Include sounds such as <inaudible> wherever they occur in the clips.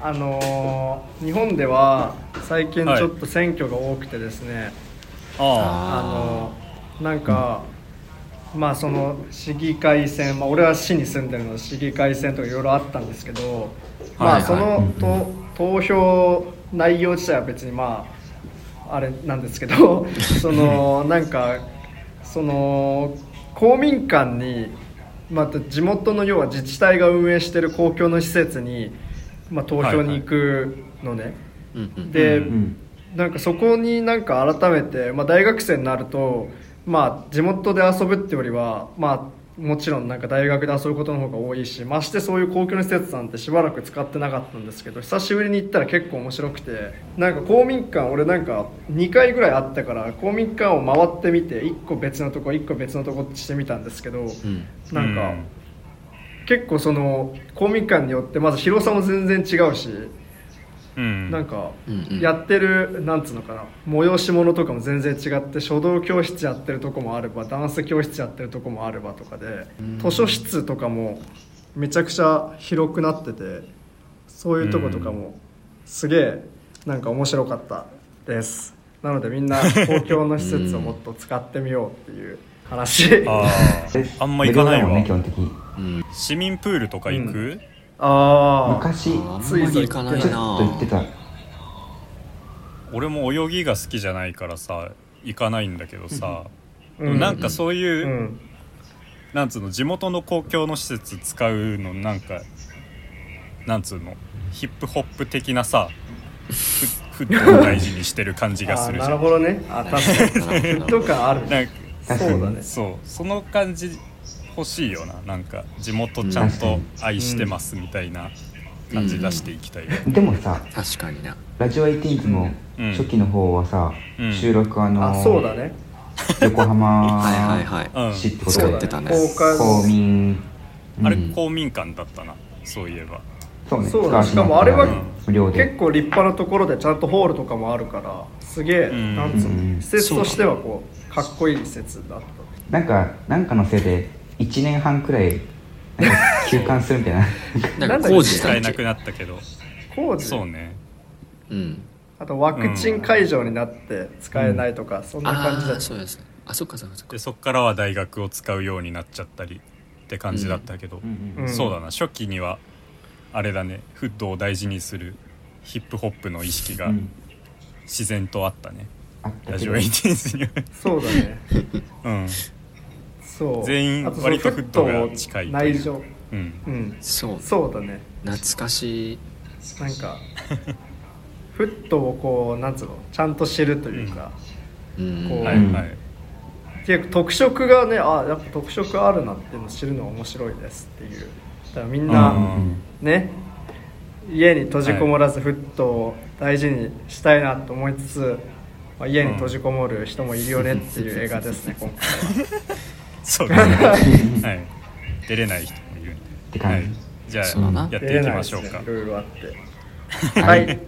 あのー日本では最近ちょっと選挙が多くてですね、ああのーなんか、まあその市議会選、まあ、俺は市に住んでるので市議会選とかいろいろあったんですけど、まはいはい。あそのと投票内容自体は別にまああれなんですけど <laughs> そのなんかその公民館にまた地元の要は自治体が運営している公共の施設に、まあ、投票に行くのね、うんうん。で、うんなんかそこになんか改めて、まあ、大学生になると、まあ、地元で遊ぶってよりは、まあ、もちろんなんか大学で遊ぶことの方が多いしましてそういう公共の施設なんてしばらく使ってなかったんですけど久しぶりに行ったら結構面白くてなんか公民館俺なんか2回ぐらいあったから公民館を回ってみて1個別のとこ1個別のとこってしてみたんですけど、うん。なんか、結構その公民館によってまず広さも全然違うし。うん。なんかうんうん。やってるなんつうのかな催し物とかも全然違って書道教室やってるとこもあればダンス教室やってるとこもあればとかで図書室とかもめちゃくちゃ広くなっててそういうとことかもすげえなんか面白かったです。なのでみんな公共の施設をもっと使ってみようっていう話。あであ <laughs> あんま行かないわ。無料だもんね基本的に。うん市民プールとか行く、ああ昔あんまり行かないちょっとな。行ってた俺も泳ぎが好きじゃないからさ行かないんだけどさ、うん。なんかそういう、うん。なんつうの地元の公共の施設使うのなんかなんつうの？ヒップホップ的なさフフットを大事にしてる感じがするじゃなんるほどね。あ確かに。フット感あるなんかそうだね。そう。その感じ欲しいよな。なんか地元ちゃんと愛してますみたいな感じ出していきたいよ、でもさ確かにな。ラジオエイティーンズのうん。初期の方はさ、うん。収録あのあそうだね。横浜 <laughs> はいはいはい。うん。市ってことでそうだ使ってたね。公民。あれうん。公民館だったな。そういえば。そうね。そうしかもあれは結構立派なところでちゃんとホールとかもあるからすげえ、うん。なんつうの、うん。施設としてはこうかっこいい施設だった。なんかなんかのせいで1年半くらいなんか休館するみたいな。<laughs> なんか工事使えなくなったけど。工事？そうね。うん。あとワクチン会場になって使えないとか、そんな感じだああったそうですね。あそっかそっかそっか。でそっからは大学を使うようになっちゃったりって感じだったけど、うんうんそうだな。初期にはあれだね。フットを大事にするヒップホップの意識がうん。自然とあったね、あったけど。ラジオエイティーンズには。そうだね。<laughs> うん全員割とフットが近いという。内情。うん。うん。そう。そうだね。懐かしい。なんかフットをこうなんつうの？ちゃんと知るというか、うん。こうはいはい。結構特色がねあやっぱ特色あるなっていうのを知るのが面白いですっていう。だからみんうな、ん。ね家に閉じこもらずフットを大事にしたいなと思いつつ、まあ、家に閉じこもる人もいるよねっていう映画ですね今回はそうですね。<laughs> はい。出れない人もいるんで。て感じ。はい、じゃあやっていきましょうか。いろいろあって。ははい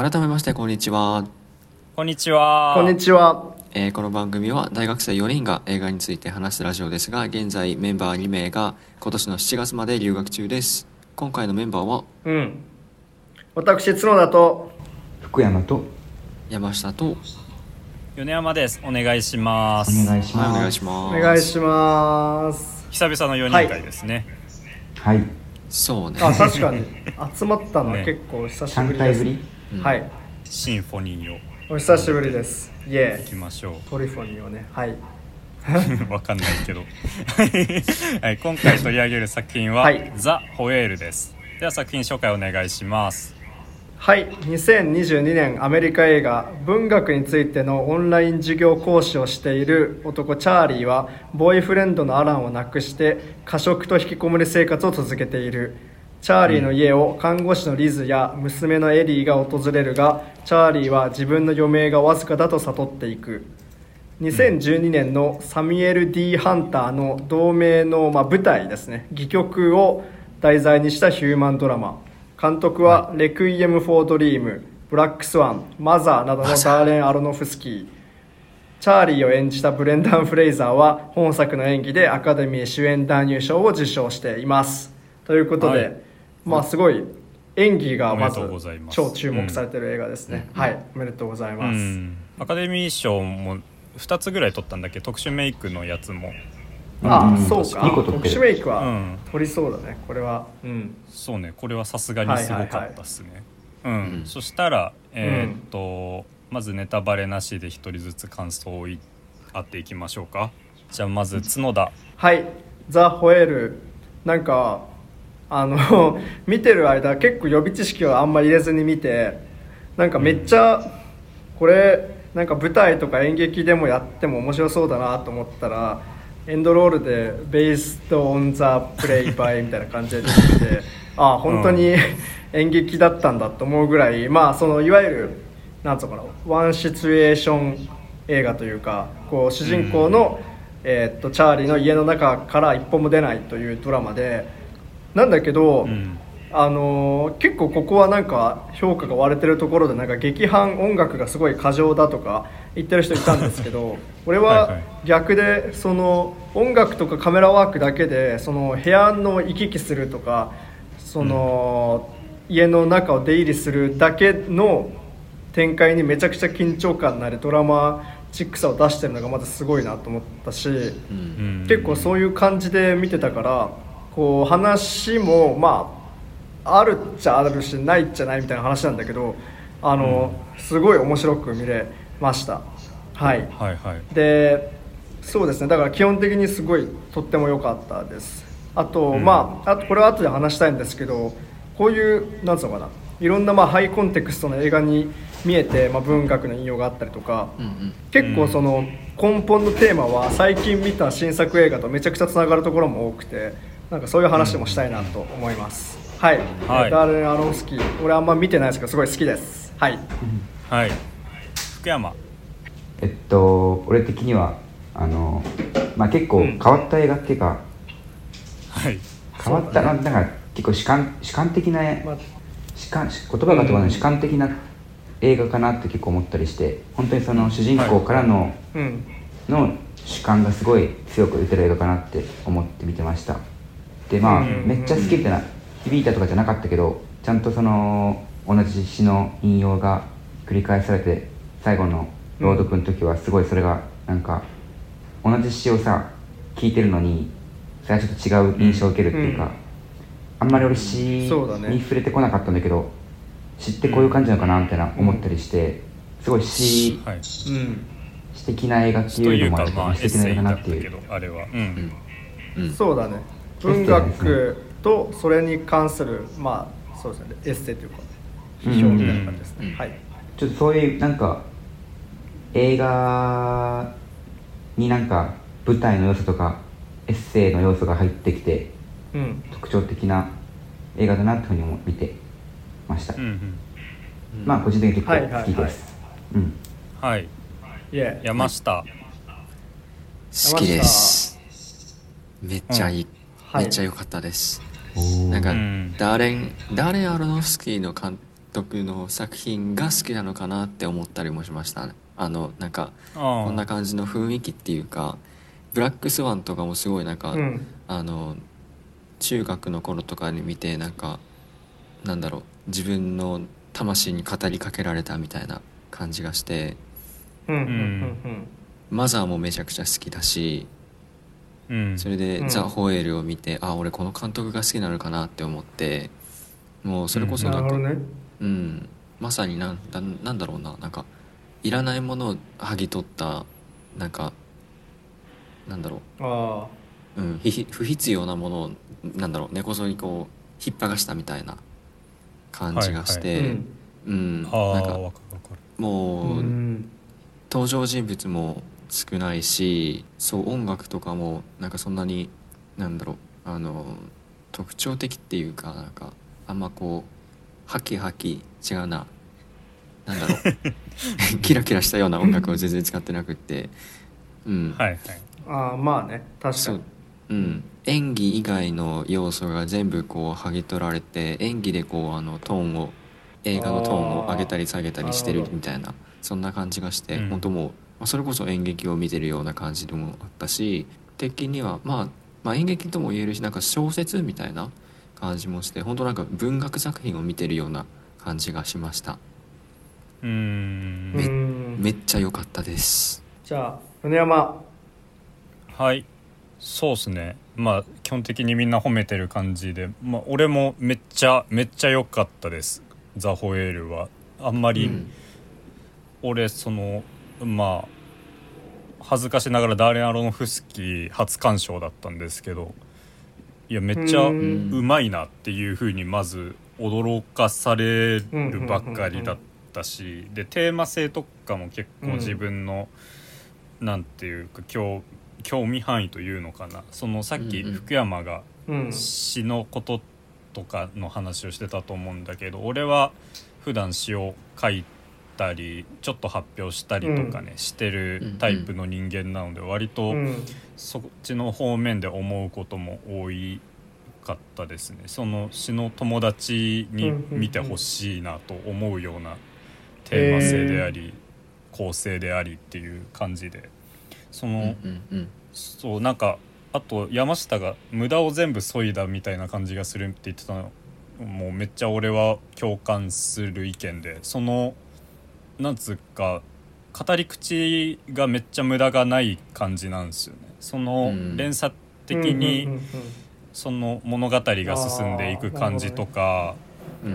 改めましてこんにちは、こんにちは。こんにちは。えーこの番組は大学生4人が映画について話すラジオですが現在メンバー2名が今年の7月まで留学中です。今回のメンバーは？うん。私角田と福山と山下と米山です。お願いします。お願いします。はいお願いします。お願いします。久々の4人会ですね、はい。そうね。あ確かに。集まったのはね結構久しぶ3りです、回ぶり？うん。はい。シンフォニーを。お久しぶりです。イエ行きましょう。トリフォニーをね。はい。<laughs> わかんないけど、<laughs> はい、今回取り上げる作品は「はい。ザ・ホエール」です。では作品紹介お願いします。はい。2022年アメリカ映画文学についてのオンライン授業講師をしている男チャーリーはボーイフレンドのアランを亡くして過食と引きこもり生活を続けているチャーリーの家を看護師のリズや娘のエリーが訪れるがチャーリーは自分の余命がわずかだと悟っていく。2012年のサミュエル・ D・ ハンターの同名の、まあ、舞台ですね。戯曲を題材にしたヒューマンドラマ。監督は「レクイエム・フォー・ドリーム」「ブラック・スワン」「マザー」などのダーレン・アロノフスキー。チャーリーを演じたブレンダン・フレイザーは本作の演技でアカデミー主演男優賞を受賞しています。ということで、はいまあすごい演技がまずおめでとうございます。超注目されてる映画ですね、はい。おめでとうございます、うん。アカデミー賞も2つぐらい取ったんだっけ？特殊メイクのやつも。あ、うん。そうか。特殊メイクはうん。取りそうだね。これは。うん。そうね。これはさすがにすごかったっすね。うん、うん。そしたらえーっと、まずネタバレなしで一人ずつ感想を言い合っていきましょうか。じゃあまず角田。はい「ザ・ホエール」なんかあの <laughs> 見てる間結構予備知識をあんま入れずに見てなんかめっちゃこれなんか舞台とか演劇でもやっても面白そうだなと思ったらエンドロールで「Based on the play by」みたいな感じで出てきて <laughs> ああ本当に演劇だったんだと思うぐらいまあそのいわゆるなんつうのかなワンシチュエーション映画というかこう主人公の、えーっとチャーリーの家の中から一歩も出ないというドラマでなんだけど、うん。あのー結構ここはなんか評価が割れてるところでなんか劇伴音楽がすごい過剰だとか言ってる人いたんですけど <laughs> 俺は逆でその音楽とかカメラワークだけでその部屋の行き来するとかその、家の中を出入りするだけの展開にめちゃくちゃ緊張感のあるドラマチックさを出してるのがまずすごいなと思ったし。うん。うん。結構そういう感じで見てたからこう話もまああるっちゃあるしないっちゃないみたいな話なんだけどあの、すごい面白く見れました。はい。はいはい。でそうですね。だから基本的にすごいとっても良かったです。あと、うん。まああとこれは後で話したいんですけどこういうなんつうのかな。いろんなまあハイコンテクストの映画に見えて、まあ、文学の引用があったりとか、うんうん。結構その根本のテーマは最近見た新作映画とめちゃくちゃつながるところも多くてなんかそういう話もしたいなと思います、はい、はい。ダーレン・アロンスキー。俺あんま見てないですけどすごい好きです。はい。はい。福山。えっと俺的にはあのまあ結構うん。変わった映画っていうか、はい。変わったななんか結構主観主観的なまあ。主観言葉が飛ばない主観的な映画かなって結構思ったりして本当にその主人公からの,、うん。の主観がすごい強く出てる映画かなって思って見てましたでまあ、うんめっちゃ好きってな響いたとかじゃなかったけどちゃんとその同じ詩の引用が繰り返されて最後の朗読の時はすごいそれがなんか同じ詩をさ聞いてるのにそれはちょっと違う印象を受けるっていうか、うんあんまり俺詩そうだね。に触れてこなかったんだけど詩ってこういう感じなのかなみたいな思ったりしてすごい詩詩的な映画ってというのもあるいうかまあエッ詩的な映画なっていう。ったけどあれは。うん。うん。そうだね文学とそれに関するまあそうですねエッセイというか批評みたいな感じですね、うん。はい。ちょっとそういうなんか映画になんか舞台の要素とかエッセイの要素が入ってきてうん。特徴的な映画だなっていうふうにも見てました、うんうん。まあ個人的に結構はいはいはい。好きです、うん。はい。いえ。山下。好きです。めっちゃいい、はいめっちゃ良かったです。なんか、うん。ダーレンダーレン・アロノフスキーの監督の作品が好きなのかなって思ったりもしましたね。あのなんかあこんな感じの雰囲気っていうかブラックスワンとかもすごいなんか、うん。あの中学の頃とかに見てなんかなんだろう自分の魂に語りかけられたみたいな感じがして。うん。マザーもめちゃくちゃ好きだしうん。それで「うん。ザ・ホエール」を見て、あ俺この監督が好きなのかなって思ってもうそれこうそなんか、んなるほどね。うん、まさになんだなんだろうな。なんかいらないものを剥ぎ取ったなんかなんだろあう、うん、ひひ不必要なものをなんだろう。根こそぎこう引っ剥がしたみたいな感じがしあて、うん。うん。ああなんかもう、うん。登場人物も少ないしそう音楽とかもなんかそんなになんだろうあの特徴的っていうかなんかあんまこうハキハキ違うななんだろう <laughs> キラキラしたような音楽を全然使ってなくってうん、はいはい。ああまあね確かに。そう。うん、演技以外の要素が全部こう剥ぎ取られて演技でこうあのトーンを映画のトーンを上げたり下げたりしてるみたいなそんな感じがして、うん。本当もう、まあ、それこそ演劇を見てるような感じでもあったし的には、まあ、まあ演劇とも言えるしなんか小説みたいな感じもして本当なんか文学作品を見てるような感じがしました。うーん。めうん。めっちゃ良かったです。じゃあ米山。はい。そうっすね。まあ基本的にみんな褒めてる感じで、まあ、俺もめっちゃめっちゃ良かったです。ザ・ホエールは。あんまり、うん。俺そのまあ恥ずかしながらダーレン・アロノフスキー初鑑賞だったんですけどいやめっちゃううんまいなっていうふうにまず驚かされるばっかりだったしでテーマ性とかも結構自分の、なんていうか興興味範囲というのかな。そのさっき福山がうん。詩のこととかの話をしてたと思うんだけど俺は普段詩を書いたりちょっと発表したりとかね、してるタイプの人間なので割とうん。そっちの方面で思うことも多いかったですね。その詩の友達に見てほしいなと思うようなテーマ性であり構成でありっていう感じで。その、うんうんうん。そうなんかあと山下が無駄を全部削いだみたいな感じがするって言ってたのもうめっちゃ俺は共感する意見でそのなんつうか語り口がめっちゃ無駄がない感じなんですよね。そのうん。連鎖的にうんその物語が進んでいく感じとか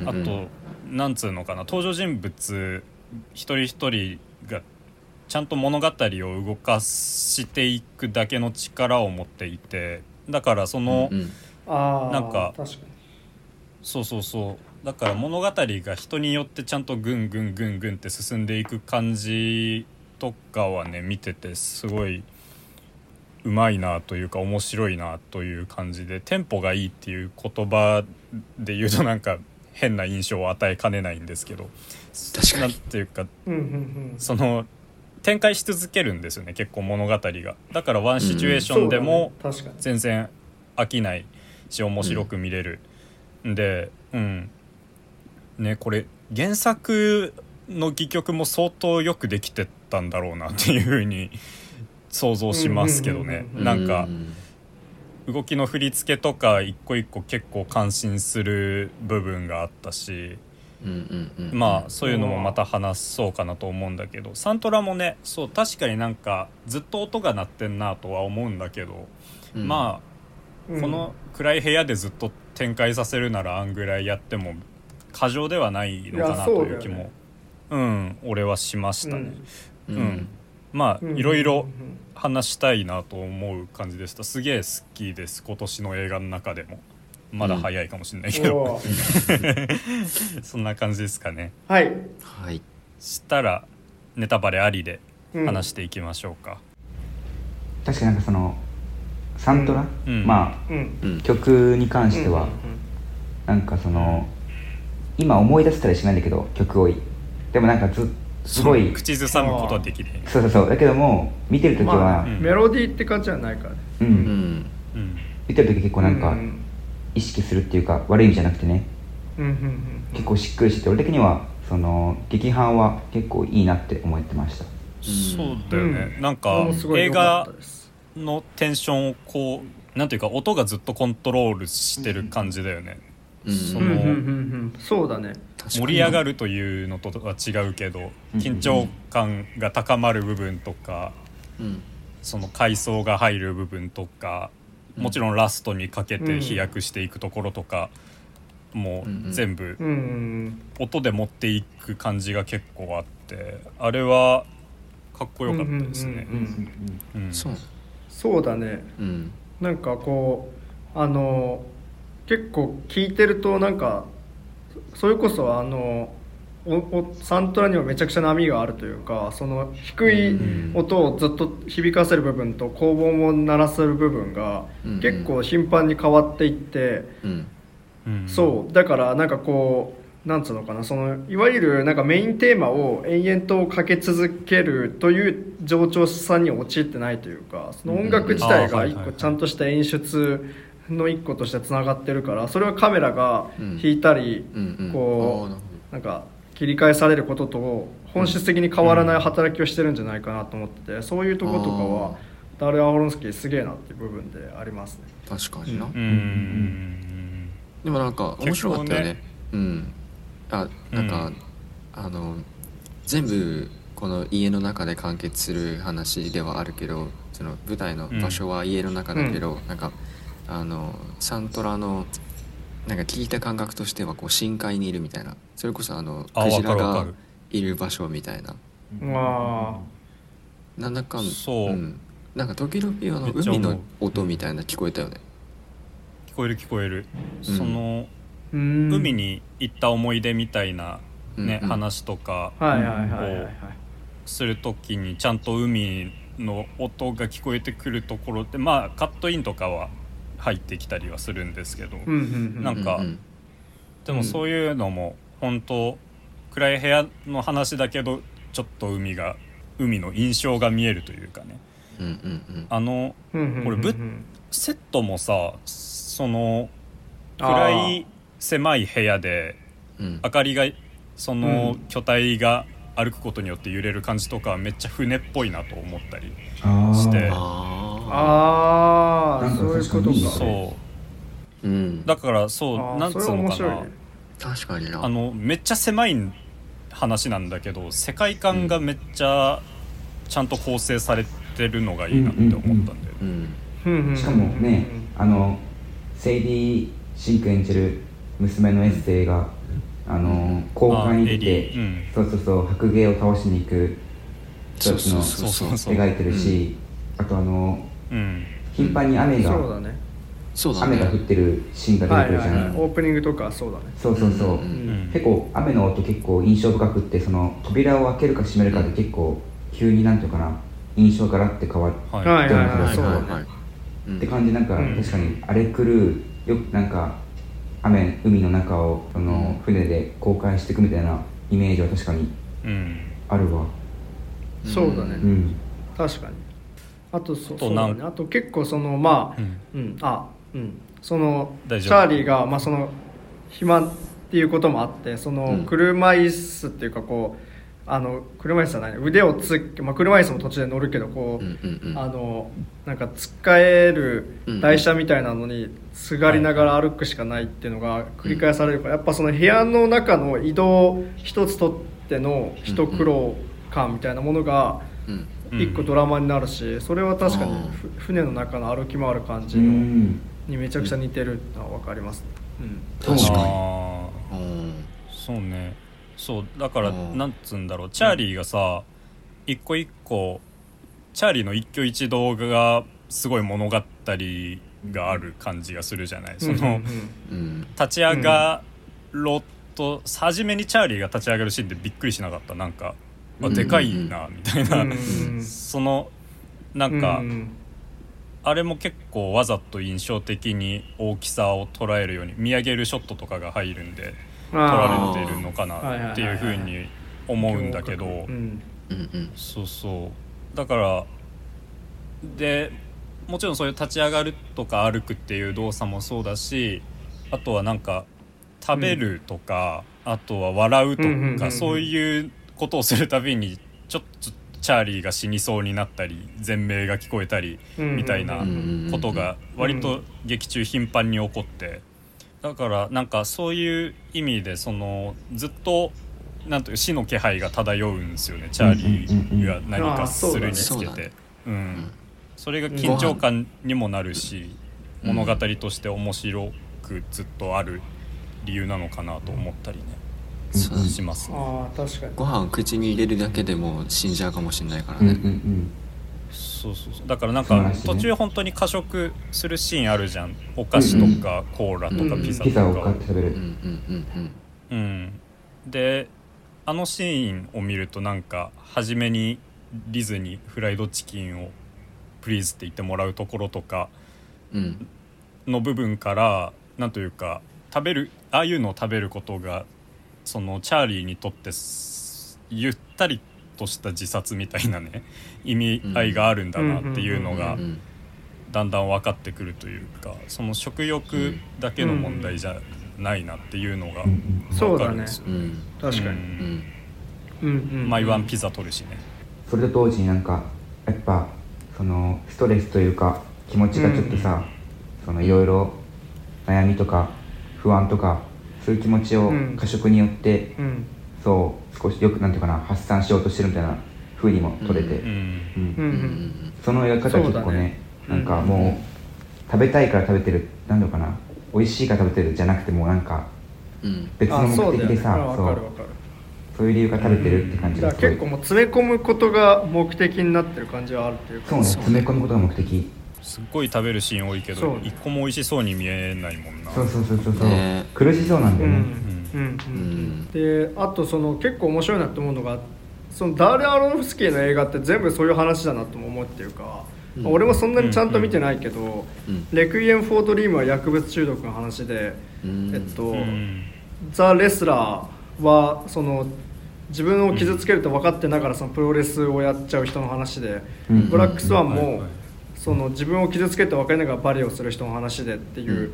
あとなんつうのかな登場人物一人一人がちゃんと物語を動かしていくだけの力を持っていてだからその、うんうん。ああなんかそうそうそうだから物語が人によってちゃんとぐんぐんぐんぐんって進んでいく感じとかはね見ててすごいうまいなというか面白いなという感じでテンポがいいっていう言葉で言うとなんか変な印象を与えかねないんですけど確かに。なんていうかうんうんうん。その展開し続けるんですよね結構物語が。だからワンシチュエーションでも、全然飽きないし面白く見れる、ん、でうんねこれ原作の戯曲も相当よくできてたんだろうなっていうふうに想像しますけどね。なんかう動きの振り付けとか一個一個結構感心する部分があったしまあそういうのもまた話そうかなと思うんだけどサントラもねそう確かになんかずっと音が鳴ってんなとは思うんだけど、うん。まあうん。この暗い部屋でずっと展開させるならあんぐらいやっても過剰ではないのかなという気も。うん俺はしましたね、うん。うん。まあうん。いろいろうん。話したいなと思う感じでした。すげえ好きです今年の映画の中でも。まだ早いかもしれないけど、おー。<laughs> そんな感じですかね。はい。はい。したらネタバレありでうん。話していきましょうか、確かになんかそのサントラ、うん。まうん。うん。あ曲に関しては、うん。なんかその今思い出せたりしないんだけど曲をでもなんかずすごい。口ずさむことはできないそうそうそう。だけども見てる時は、まあうん。メロディーって感じじゃないからね。うん、うん。うん。見てる時結構なんかうん。意識するっていうか悪い意味じゃなくてね。うんうん結構しっくりしてて俺的にはその劇伴は結構いいなって思ってました。そうだよね、うん。なんか映画のテンションをこうなんていうか音がずっとコントロールしてる感じだよね、うんそのうんうんうんうん。そうだね。盛り上がるというのとは違うけどうん。緊張感が高まる部分とかうん。その階層が入る部分とかもちろんラストにかけて飛躍していくところとかもうん。ううん全部音で持っていく感じが結構あってあれはかっこよかったですね。うんうん。うん。うん。そう。そうだね。うん。なんかこうあの結構聞いてるとなんかそそれこそあのおおサントラにはめちゃくちゃ波があるというかその低い音をずっと響かせる部分と高音を鳴らせる部分がうん。結構頻繁に変わっていって、うん。うん。そう。だからなんかこうなんつうのかなそのいわゆるなんかメインテーマを延々とかけ続けるという冗長さに陥ってないというかその音楽自体が一個ちゃんとした演出の一個としてつながってるからそれはカメラが引いたり、うんうん。こうなんか切り返されることと本質的に変わらない働きをしてるんじゃないかなと思っててそういうところとかはダル・アホロンスキーすげえなっていう部分でありますね。ど確かにな、うん。でもなんか面白かったよね。結うん。あなんか、うん。あの全部この家の中で完結する話ではあるけどその舞台の場所は家の中だけど、なんかあのサントラのなんか聞いた感覚としてはこう深海にいるみたいな。それこそあのあクジラがいる場所みたいな。まなんだかんそう。ん。なんか時々あの海の音みたいな聞こえたよね。聞こえる聞こえる、うん。そのあうん。海に行った思い出みたいなね、うんうん。話とかはいはいはいはいはい。する時にちゃんと海の音が聞こえてくるところってまあカットインとかは入ってきたりはするんですけど、うんうんうん。なんかううでもそういうのも本当暗い部屋の話だけどちょっと海が海の印象が見えるというかね。うんうんうん。あのうんうんうんうん。これぶセットもさその暗い狭い部屋でうん。明かりがそのうん。巨体が歩くことによって揺れる感じとかはめっちゃ船っぽいなと思ったりして。ああそういうことか。そあうん。うだからそうなんつうのかな。確かにな。あのめっちゃ狭い話なんだけど世界観がめっちゃちゃんと構成されてるのがいいなって思ったんだよね。うん。しかもねあのセイディ・シンク演じる娘のエッセイがあの交換に行って、そうそうそう白芸を倒しに行くそうそのそうそうそうそう。描いてるし、あとあのうん。頻繁に雨が、そうだね。そうだ雨が降っねてるシーンがはい出てくるじゃん、はいはいオープニングとかそうだね。そうそうそう、うんうんうん。結構雨の音結構印象深くってその扉を開けるか閉めるかで結構急になんていうかな印象がガラッて変わるはい。はいはいはいはいそうだねはいはいうん。って感じ。なんか、うん。確かにあれ来るよくなんか雨海の中をその船で航海していくみたいなイメージは確かにうん。あるわそうだね。うん。確かに。あとそあとなんそうだね。あと結構そのまあうん。うん。あうん。そのチ大丈夫。ャーリーがまあその暇っていうこともあってそのうん。車椅子っていうかこうあの車椅子じゃない腕をつっまあ車椅子も途中で乗るけどこう、うんうんうん。あのなんかつっかえるうん台車みたいなのにすがりながら歩くしかないっていうのが繰り返されるからやっぱその部屋の中の移動一つとっての一苦労感みたいなものがうん。うん一個ドラマになるしそれは確かに船の中の歩き回る感じうのん。にめちゃくちゃ似てるのは分かります。ね。確かに。あー。うん。そうね。そうだからうん。なんつうんだろう。チャーリーがさ一個一個チャーリーの一挙一動がすごい物語がある感じがするじゃない。そのうんうん。うん。立ち上がろうと初めにチャーリーが立ち上がるシーンでびっくりしなかった。なんかあうんでかいなみたいな。うんうんそのなうんんかうんあれも結構わざと印象的に大きさを捉えるように見上げるショットとかが入るんで撮あられてるのかなっていうふうに思うんだけど。うんうんうん。そうそう。だからでもちろんそういう立ち上がるとか歩くっていう動作もそうだしあとはなんか食べるとか、あとは笑うとか、うんうんうんうん。そういうことをするたびにちょっとチャーリーが死にそうになったり全鳴が聞こえたりうん。みたいなうんことが割と劇中頻繁に起こって。だからなんかそういう意味でそのずっとなんという死の気配が漂うんですよねチャーリーが何かするにつけて。うん。それが緊張感にもなるしうん。物語として面白くずっとある理由なのかなと思ったりねしますね。ああ確かに。ご飯口に入れるだけでも死んじゃうかもしれないからうんうんうねん。そうそうそう。だからなんか途中本当に過食するシーンあるじゃん。お菓子とかコーラとかうんピザとピザを買かって食べる。うん。うんうんうんうんであのシーンを見るとなんか初めにリズにフライドチキンをプリーズって言ってもらうところとかうん。の部分からなんというか食べるああいうのを食べることがそのチャーリーにとってすゆったりとした自殺みたいなね <laughs> 意味合いがあるんだなっていうのがうんだんだん分かってくるというかその食欲だけの問題じゃないなっていうのがうんうん。分かるんですよ。うん。確かに、うん。うん。うんうん毎晩ピザ取るしね。それと同時になんかやっぱそのストレスというか気持ちがちょっとさ、そのいろいろ悩みとか不安とかそういう気持ちをうん。過食によって、うん。そう少しよくなんていうかな発散しようとしてるみたいな風にも取れて、うん。うん。うんうんそのやり方は結構ねね。なんかもう、食べたいから食べてるなんだろうかな美味しいから食べてるじゃなくてもうなんかうん。別の目的でさわそうそう。いう理由が食べてるって感じだがすごい。から結構もう詰め込むことが目的になってる感じはあるっていうか。そうね詰め込むことが目的すっごい食べるシーン多いけそう。ど一個も美味しそうに見えないもんな。そうそうそうそうそう、ね。苦しそうなんだよね、うん。うん。ううん。んであとその結構面白いなと思うのがそのダーレン・アロノフスキーの映画って全部そういう話だなとも思うっていうか、うん。俺もそんなにちゃんと見てないけど「うん。レクイエム・フォー・ドリーム」は薬物中毒の話で、うん。えっと、うん。ザ・レスラーはその自分を傷つけると分かってながらそのプロレスをやっちゃう人の話で、うん。ブラックスワンも、はいはいその自分を傷つけて分かりながらバレエをする人の話でっていう、うん。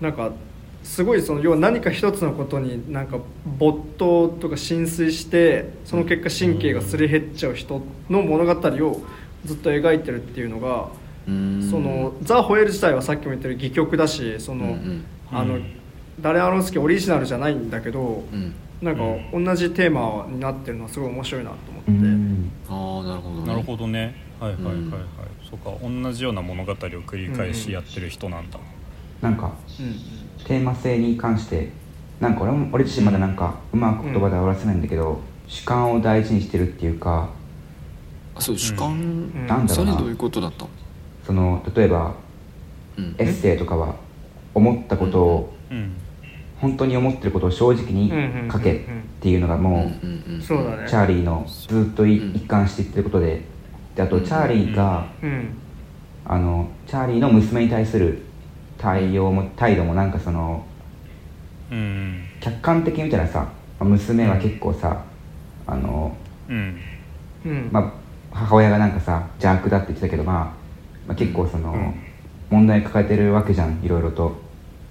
なんかすごいその要は何か一つのことになんか没頭とか浸水してその結果神経がすり減っちゃう人の物語をずっと描いてるっていうのが、うん。そのザ・ホエール自体はさっきも言ったように戯曲だしその、うんうんあの、うん。ダレ・アロンスキーオリジナルじゃないんだけど、うん。なんか同じテーマになってるのはすごい面白いなと思って、うん。ああなるほどね。なるほどね。はいはいはいはい。うん。そうか同じような物語を繰り返しやってる人なんだ。なんかうんテーマ性に関してなんか俺も俺自身まだなんかうまく言葉で表せないんだけど、主観を大事にしてるっていうかあそう主観、うん。なんだろうな。それどういうことだった？のその例えばうん。エッセイとかは思ったことを、うん本当に思ってることを正直に書けっていうのがもう、うんうんうんそうだね。チャーリーのずっと一貫していってることでであとチャーリーが、うんあのチャーリーの娘に対する対応も態度もなんかそのうん客観的に見たらさ娘は結構さあの、まあ、母親がなんかさ邪悪だって言ってたけど、まあ、まあ結構その、うん。問題抱えてるわけじゃんいろいろと。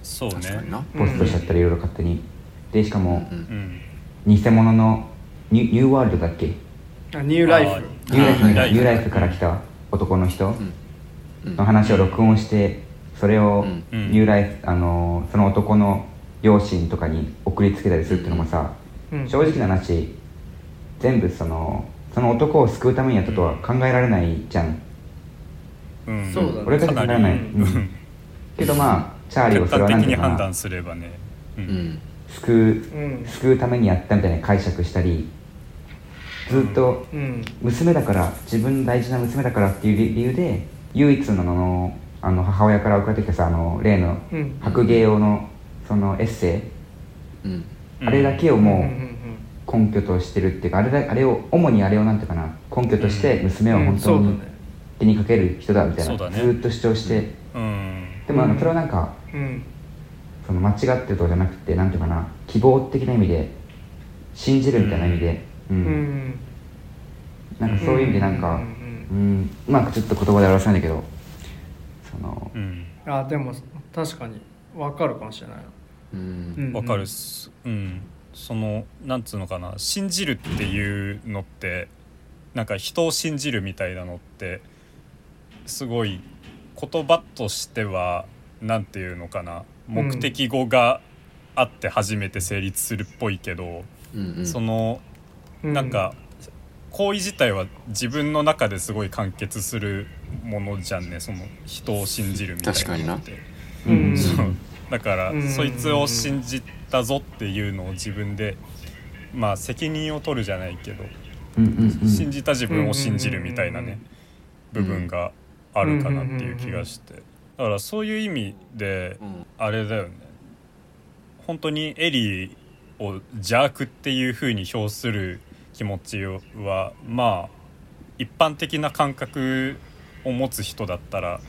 そうね。ポストしちゃったりいろいろ勝手にでしかも偽物のニュニューワールドだっけ？あニューライフ。あニューライフニューライフニューライフ。から来た男の人の話を録音してそれをニューライフあのその男の両親とかに送りつけたりするっていうのもさうん。正直な話全部そのその男を救うためにやったとは考えられないじゃん。うん。そうだね。俺たち考えられない、ううん。んけどまあチャーリーは客それは観的にな。んていうかな判断すればね。ううんん。救ううん。救うためにやったみたいな解釈したりずっとうん。娘だから自分の大事な娘だからっていう理理由で唯一のあのあの母親から送られてきたさあの例のうん。白芸用のそのエッセイ、うん。あれだけをもう根拠としてるっていうかあれだあれを主にあれをなんていうかな根拠として娘をうん本当にそうだね。気にかける人だみたいな、ね。ずっと主張して、うん。でもあのうん。それはなんかうん。その間違ってるとかじゃなくてなんていうかな希望的な意味で信じるみたいな意味で、うん。うん。なんかそういう意味でなんか、ううんまくちょっと言葉で表せないんだけどその、うん。あでも確かに分かるかもしれないな。うん。うんわかるっす。うん。そのなんつうのかな。信じるっていうのってなんか人を信じるみたいなのってすごい言葉としてはなんていうのかな。目的語があって初めて成立するっぽいけど、うんうん。そのうなんか行為自体は自分の中ですごい完結するものじゃんね。その人を信じるみたいなのって。うん。そう。だから、うん。そいつを信じたぞっていうのを自分でまあ責任を取るじゃないけど、うんうんうん。信じた自分を信じるみたいなね、部分があるかなっていう気がして。だからそういう意味でうん。あれだよね。本当にエリーを邪悪っていうふうに表する気持ちはまあ一般的な感覚を持つ人だったら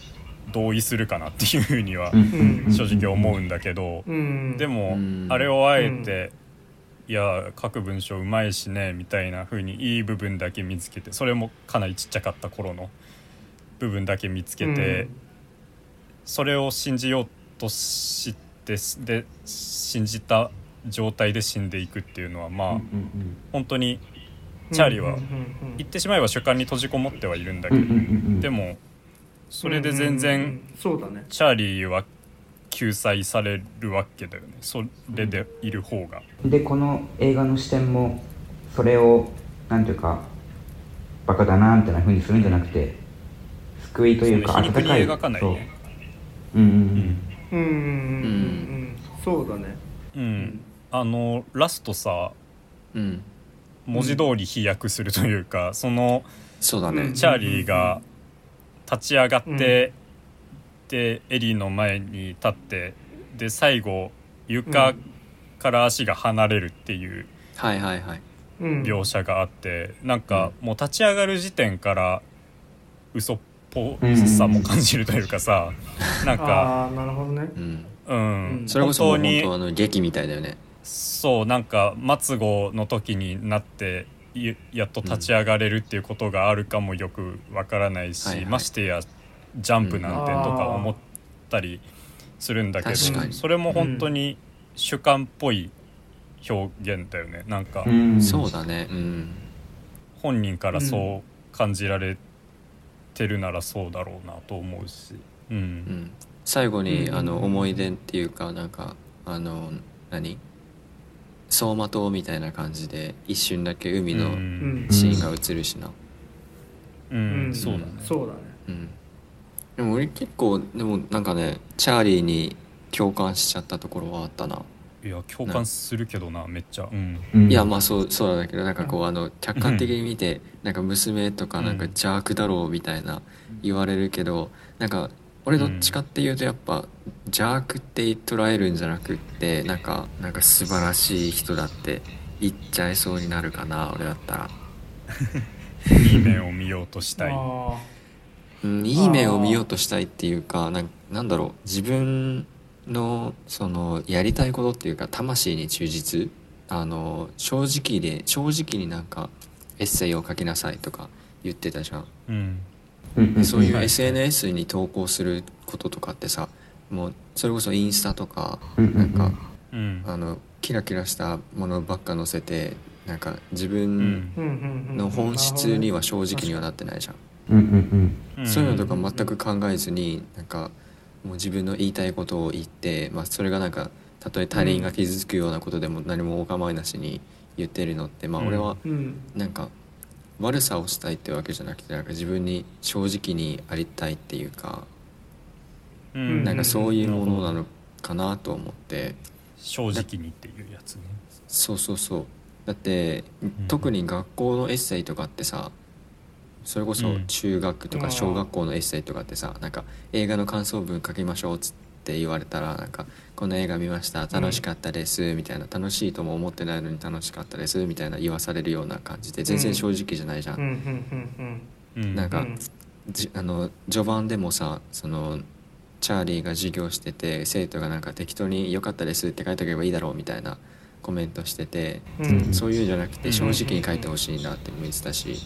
同意するかなっていうふうにはうん。正直思うんだけどうん。でもうん。あれをあえていや書く文章うまいしねみたいな風にいい部分だけ見つけてそれもかなりちっちゃかった頃の部分だけ見つけて、それを信じようとしてで信じた状態で死んでいくっていうのはまあ、本当にチャーリーは言ってしまえば主観に閉じこもってはいるんだけど、うんうんうんうん。でもそれで全うんうん然うん。そうだね。チャーリーは救済されるわけだよね。それでいる方が。でこの映画の視点もそれをなんていうかバカだなみたいな風にするんじゃなくて救いというか温かい。描かないね。そう。うんうんうんうんうん。うん。そうだね。うん、あのラストさうん文字通り飛躍するというか、そのそうだね、うんチャーリーが立ち上がって、でエリーの前に立ってで最後床から足が離れるっていうはいはいはい。うん。描写があって、なんかもう立ち上がる時点から嘘っぽさも感じるというかさ、なんかああなるほどね。うん。うん、うんそれこそもう本当に本当あの劇みたいだよねそうなんか末語の時になっていやっと立ち上がれるっていうことがあるかもよくわからないし、はいはい。ましてやジャンプなんてとか思ったりするんだけど、それも本当に主観っぽい表現だよね。なんかうん。そうだね。うん。本人からそう感じられてるならそうだろうなと思うし、うん。うん。最後に、うんあの思い出っていうかなんかあの何？走馬灯みたいな感じで一瞬だけ海うのうん。シーンが映るしな、うん。うん。そうだね。そうだね。うん。でも俺結構でもなんかねチャーリーに共感しちゃったところはあったな、いや共感するけどなめっちゃ。うん。うん。いやまあそうそうだけどなんかこうあの客観的に見てなんか娘とかなんかうん。邪悪だろうみたいな言われるけどなんか俺どっちかっていうとやっぱ邪悪って捉えるんじゃなくってなんかなんか素晴らしい人だって言っちゃいそうになるかな俺だったら、いい面を見ようとしたい。あ <laughs> うん、いい面を見ようとしたいっていうかなんなんだろう。自分のそのやりたいことっていうか魂に忠実。あの正直で正直になんかエッセイを書きなさいとか言ってたじゃん。うんそういうはい SNS に投稿することとかってさもうそれこそインスタとかなんかうん。あのキラキラしたものばっか載せてなんか自う分の本質には正直にはなってないじゃん。そういうのとか全く考えずになんかもう自分の言いたいことを言って、まあ、それがなんかたとえ他人が傷つくようなことでも何もお構いなしに言ってるのって、まあ、うん。俺はうん。なんか悪さをしたいってわけじゃなくてなんか自分に正直にありたいっていうかうん。なんかそういうものなのかなと思って。正直にっていうやつね。そうそうそう。だってん。特に学校のエッセイとかってさそれこそうん。中学とかうん小学校のエッセイとかってさなんか映画の感想文書きましょうっつって言われたらなんかこの映画見ました楽しかったですみたいな楽しいとも思ってないのに楽しかったですみたいな言わされるような感じで全然正直じゃないじゃうんなんかうん。じあの序盤でもさそのチャーリーが授業してて生徒がなんか適当に「良かったです」って書いておけばいいだろうみたいなコメントしてて、うん。そういうんじゃなくてうん。正直に書いてほしいなっても言ってたし、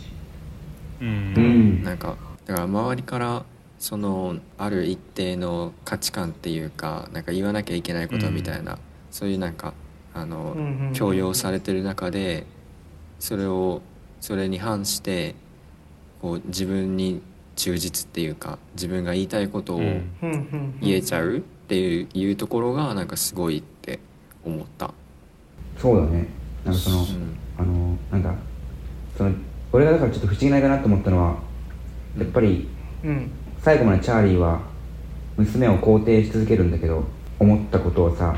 うん。うん。なんかだから周りからそのある一定の価値観っていうかなんか言わなきゃいけないことみたいな、そういうなんかあの、うんうん強要されてる中でそれをそれに反してこう自分に忠実っていうか自分が言いたいことをうん。うんうん言えちゃうっていう,、いうところがなんかすごいって思った。そうだね。なんかそのうん。あのなんだその俺がだからちょっと不思議な映画だなと思ったのはやっぱりうん最後までチャーリーは娘を肯定し続けるんだけど思ったことをさ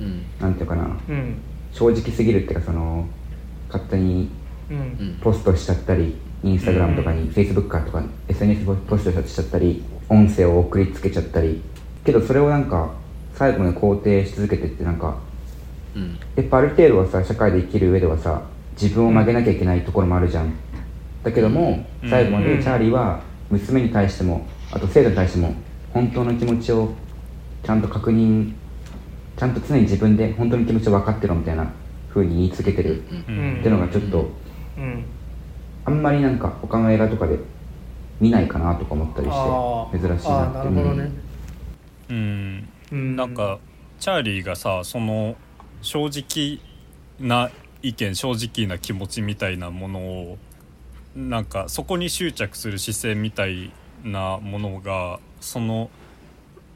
うん。なんていうかなうん。正直すぎるっていうかその勝手にポストしちゃったりインスタグラムとかに、フェイスブックとか SNS ポストしちゃったり音声を送りつけちゃったり。けどそれをなんか最後まで肯定し続けてってなんかうん。やっぱある程度はさ社会で生きる上ではさ自分を曲げなきゃいけないところもあるじゃん。だけども、うん。最後までうんチャーリーは娘に対してもあと生徒に対しても本当の気持ちをちゃんと確認ちゃんと常に自分で本当の気持ちを分かってろみたいな風に言い続けてる。っていうのがちょっとうん。あんまりなんか他の映画とかで見ないかなとか思ったりあして珍しいあなって。なるほどね、うん。うん。なんかチャーリーがさその正直な意見正直な気持ちみたいなものをなんかそこに執着する姿勢みたいなものがその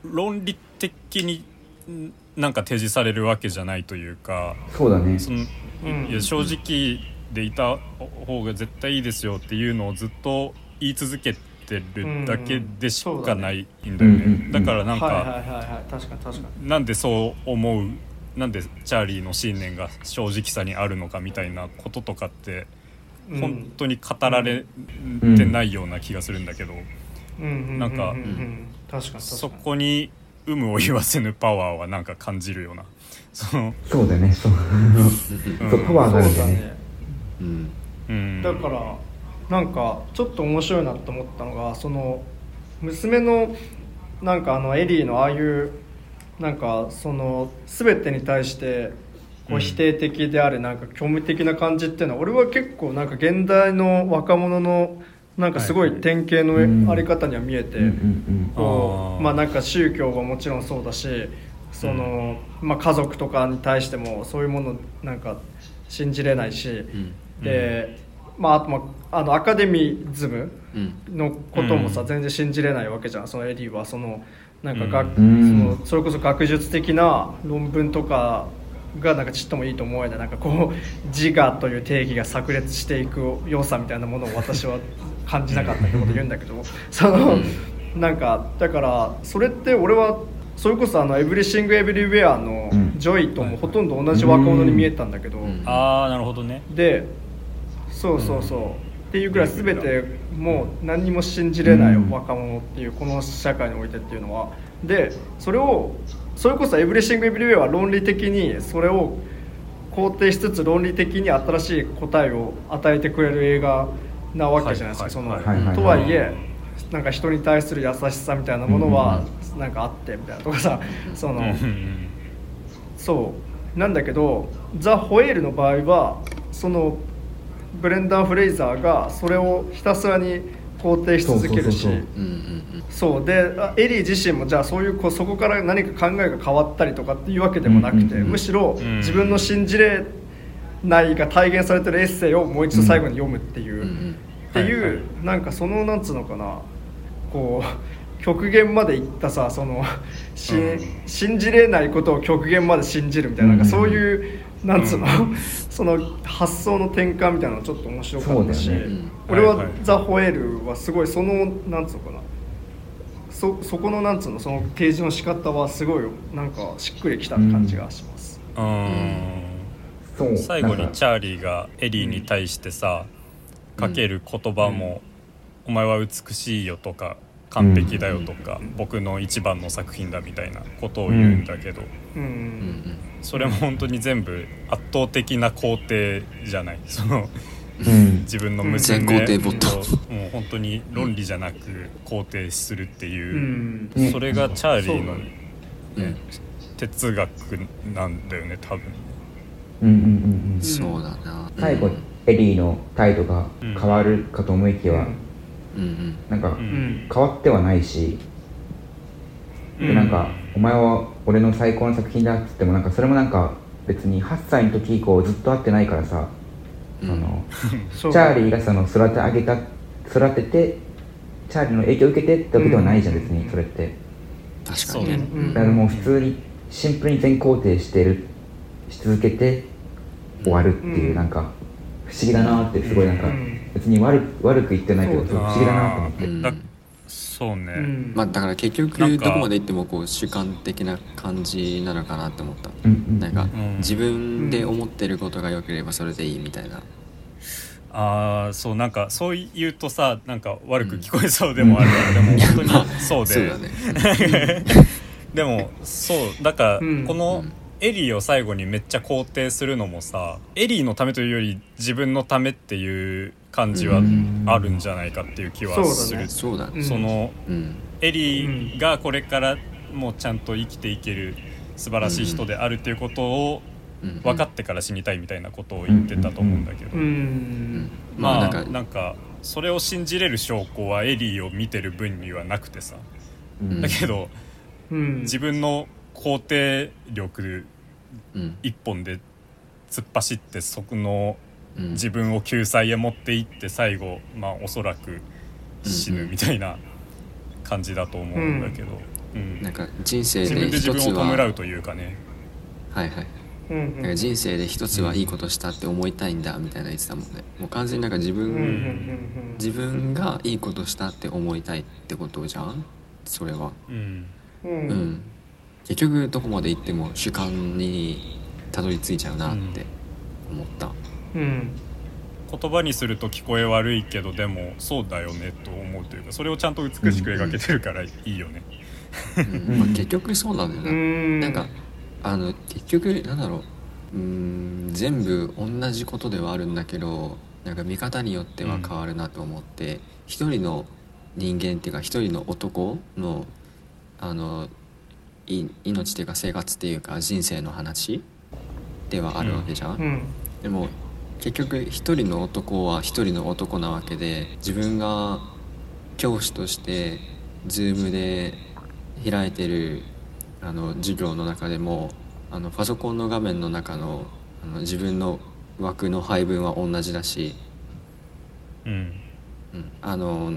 論理的にんなんか提示されるわけじゃないというかそうだね。そのうん。いや正直でいた方が絶対いいですよっていうのをずっと言い続けてるだけでしかないんだようんうんうん。ねだからなんか、はいはいはいはい。確かに確かに。なんでそう思うなんでチャーリーの信念が正直さにあるのかみたいなこととかってうん本当に語られてないような気がするんだけど、うん。うんうんなんかうん。うん確かに確かに。そこに有無を言わせぬパワーはなんか感じるような。その、そうだね。そう。うん。パワーがあるんだよね。そうだねうんうん、だからなんかちょっと面白いなと思ったのがその娘のなんかあのエリーのああいうなんかその全てに対してこううん否定的であるなんか虚無的な感じっていうのは俺は結構なんか現代の若者のなんかすごい典型うんのあり方には見えて、まあなんか宗教はもちろんそうだしその、まあ、家族とかに対してもそういうものなんか信じれないし、うんで、まあ、あと、まあ、あのアカデミズムうんのこともさ、うん全然信じれないわけじゃんそのエディはそのなんか学、うんそのそれこそ学術的な論文とかがなんかちっともいいと思えないなんかこう自我という定義が炸裂していく良さみたいなものを私は感じなかったってこと言うんだけどその、なんかだからそれって俺はそれこそあの「エブリシング・エブリウェア」のうんジョイともほとんど同じ若者に見えたんだけど、うん。ああなるほどね。でそうそうそう、っていうぐらい全てもう何にも信じれないうん若者っていうこの社会においてっていうのは。でそれをそれこそ「エブリシング・エブリウェア」は論理的にそれを肯定しつつ論理的に新しい答えを与えてくれる映画なわけじゃないですか、とはいえなんか人に対する優しさみたいなものはなんかあってみたいなとかさその、そう。なんだけどザ・ホエールの場合はそのブレンダー・フレイザーがそれをひたすらに肯定し続けるし。そうであエリー自身もじゃあそういうこうそこから何か考えが変わったりとかっていうわけでもなくて、むしろうん。自分の信じれないが体現されてるエッセイをもう一度最後に読むっていう、うんうん。っていう、はいはい。なんかそのなんつうのかな。こう極限までいったさそのし、うん。信じれないことを極限まで信じるみたいななんかそういう、なんつうの、うん。その発想の転換みたいなのちょっと面白かったし、ね。俺はザ・ホエールはすごいそのなんつうのかな？そそこのなんつうの？その提示の仕方はすごいなんかしっくりきた感じがします。うん。そう。最後にチャーリーがエリーに対してさ、かける言葉も、お前は美しいよ」とか「完璧だよ」とか、僕の一番の作品だ」みたいなことを言うんだけど、うんうん。うんそれも本当に全部圧倒的な肯定じゃない。<laughs> そのうん。自分の娘全肯定ボットをもう本当に論理じゃなく肯定するっていう。う、ん。ねそれがチャーリーの、うんね哲学なんだよね多分。うんうんうんうん。そうだな。最後エリーの態度が変わるかと思いきや、うん。うんうん。なんかううん。ん変わってはないし、でなんか「お前は俺の最高の作品だ」っつってもなんかそれもなんか別に8歳の時以降ずっと会ってないからさ、うん。<laughs> そのチャーリーがその育て上げた育ててチャーリーの影響を受けてってわけではないじゃん、うん。別にそれって。確かにね。だからもう普通にシンプルに全肯定してるし続けて終わるっていう、うん。なんか不思議だなってすごいなんか、うん。別に悪く悪く言ってないけど不思議だなと思って、うん。だそうね、うん。まあだから結局どこまでいってもこう主観的な感じなのかなって思った。うんうんうん。なんかうん。自分で思ってることが良ければそれでいいみたいな。ああそうなんかそう言うとさなんか悪く聞こえそうでもあるから、でも本当にそうでそうだね。<laughs> でもそうだから、うん。このうん。エリーを最後にめっちゃ肯定するのもさエリーのためというより自分のためっていう感じはうん。あるんじゃないかっていう気はする、そうだね。うんそのうん。エリーがこれからもうちゃんと生きていける素晴らしい人であるっていうことをうん。分かってから死にたいみたいなことを言ってたと思うんだけど、まあまあなんかそれを信じれる証拠はエリーを見てる分にはなくてさ。うん。だけどうん。自分の肯定力うん。一本で突っ走ってそこのうん自分を救済へ持っていって最後まあおそらく死ぬみたいな感じだと思うんだけど、うん。なんか人生自で分で自分一つはを弔うというかね。はいはい。うんなんか人生で一つはいいことしたって思いたいんだみたいな言ってたもんね。もう完全になんか自分、うんうんうん自分がいいことしたって思いたいってことじゃん？それは。うん。うん。う、うんん。結局どこまで行っても主観にたどり着いちゃうなって思った、うん。言葉にすると聞こえ悪いけどでもそうだよねと思うというかそれをちゃんと美しく描けてるからいいよね。うん。まあ、結局そうなんだよな、うん。なんかあの結局なんだろう。うーん全部同じことではあるんだけどなんか見方によっては変わるなと思って、一人の人間っていうか一人の男のあのい命っていうか生活っていうか人生の話ではあるわけじゃん、うん。でも結局一人の男は一人の男なわけで自分が教師として Zoom で開いてるあの授業の中でもあのパソコンの画面の中のあの自分の枠の配分は同じだし、うん。うん、あの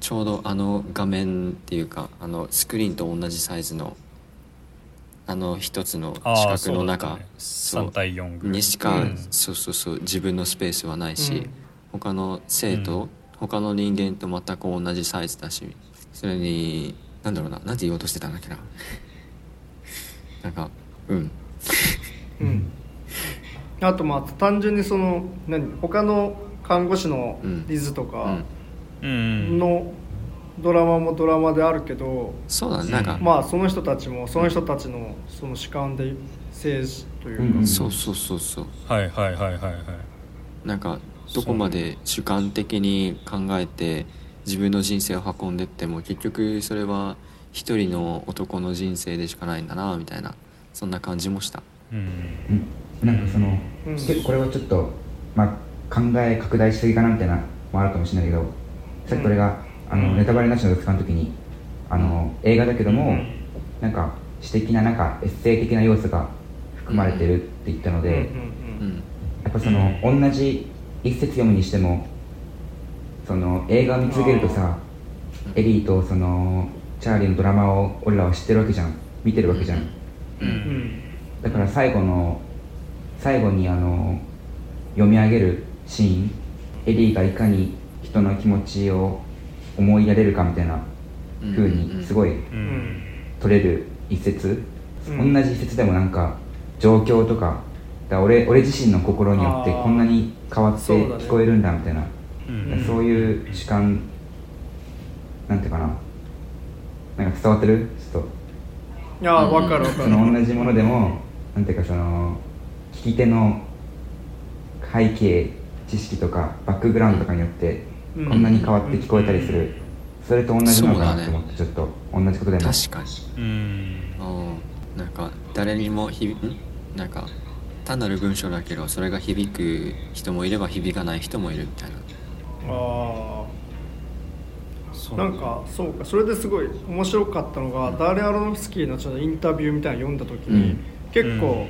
ちょうどあの画面っていうかあのスクリーンと同じサイズのあの一つのああ四角の中、ね。そう。3対4ぐらい。にしか、うん。そうそうそう自分のスペースはないし、うん。他の生徒、うん。他の人間と全く同じサイズだしそれになんだろうななんて言おうとしてたんだっけな。<laughs> なんかうん。うん。あとまあ単純にその何他の看護師のリズとうかん。うん。のドラマもドラマであるけど、そうだねなんか、まあその人たちもその人たちのその主観で政治というか、うんそうそうそうそう。はいはいはいはいはい。なんかどこまで主観的に考えて自分の人生を運んでっても結局それは一人の男の人生でしかないんだなみたいなそんな感じもした。うん。うん。なんかその、うん。結構これはちょっと、まあ、考え拡大しすぎかなみたいなのもあるかもしれないけどさっきこれが、あのネタバレなしの使う時にあの映画だけども、うん。なんか詩的ななんかエッセイ的な要素が含まれてるって言ったので、やっぱその、同じ一節読むにしてもその映画を見続けるとさエリーとそのチャーリーのドラマを俺らは知ってるわけじゃん。見てるわけじゃん。だから最後の最後にあの読み上げるシーンエリーがいかに人の気持ちを思いやれるかみたいな風にすごい取れる一節、うん同じ一節でもなんか状況とかだ俺俺自身の心によってこんなに変わって聞こえるんだみたいな。うん。そういう主観なんていうかな。なんか伝わってる？ちょっと。いや分かる分かそるの同じものでもなんていうかその聞き手の背景知識とかバックグラウンドとかによってうんこんなに変わって聞こえたりする、それと同じなのかなとそうだね。思ってちょっと同じことでも確かに。うん。うんなんか誰にも響ん？なんか単なる文章だけどそれが響く人もいれば響かない人もいるみたいな。ああなんかそうか。それですごい面白かったのが、ダーレン・アロノフスキーのちょっとインタビューみたいなの読んだ時に、うん。結構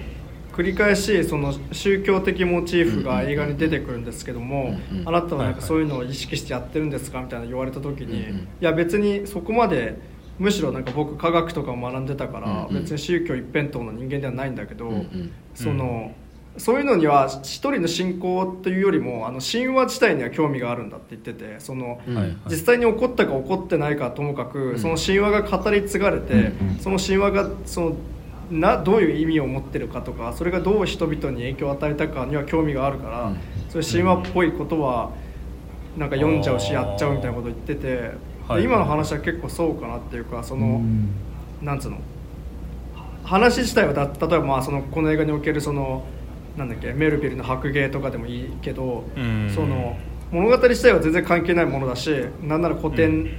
繰り返しその宗教的モチーフが映画に出てくるんですけども、うんうんあなたはなんかそういうのを意識してやってるんですかみたいな言われた時に、うんうん。いや別にそこまでむしろなんか僕科学とかも学んでたから、別に宗教一辺倒な人間ではないんだけど、うんうんその、そういうのには一人の信仰というよりもあの神話自体には興味があるんだって言っててその、うん。はいはい。実際に起こったか起こってないかはともかく、ん。その神話が語り継がれて、うんうん。その神話がそのなどういう意味を持ってるかとかそれがどう人々に影響を与えたかには興味があるから、うん。そういう神話っぽいことはなんか読んじゃうしやっちゃうみたいなことを言ってて、はい。で今の話は結構そうかなっていうかその、うん。なんつうの話自体はだ例えばまあそのこの映画におけるそのなんだっけメルビルの白芸とかでもいいけど、うん。その物語自体は全然関係ないものだしなんなら古典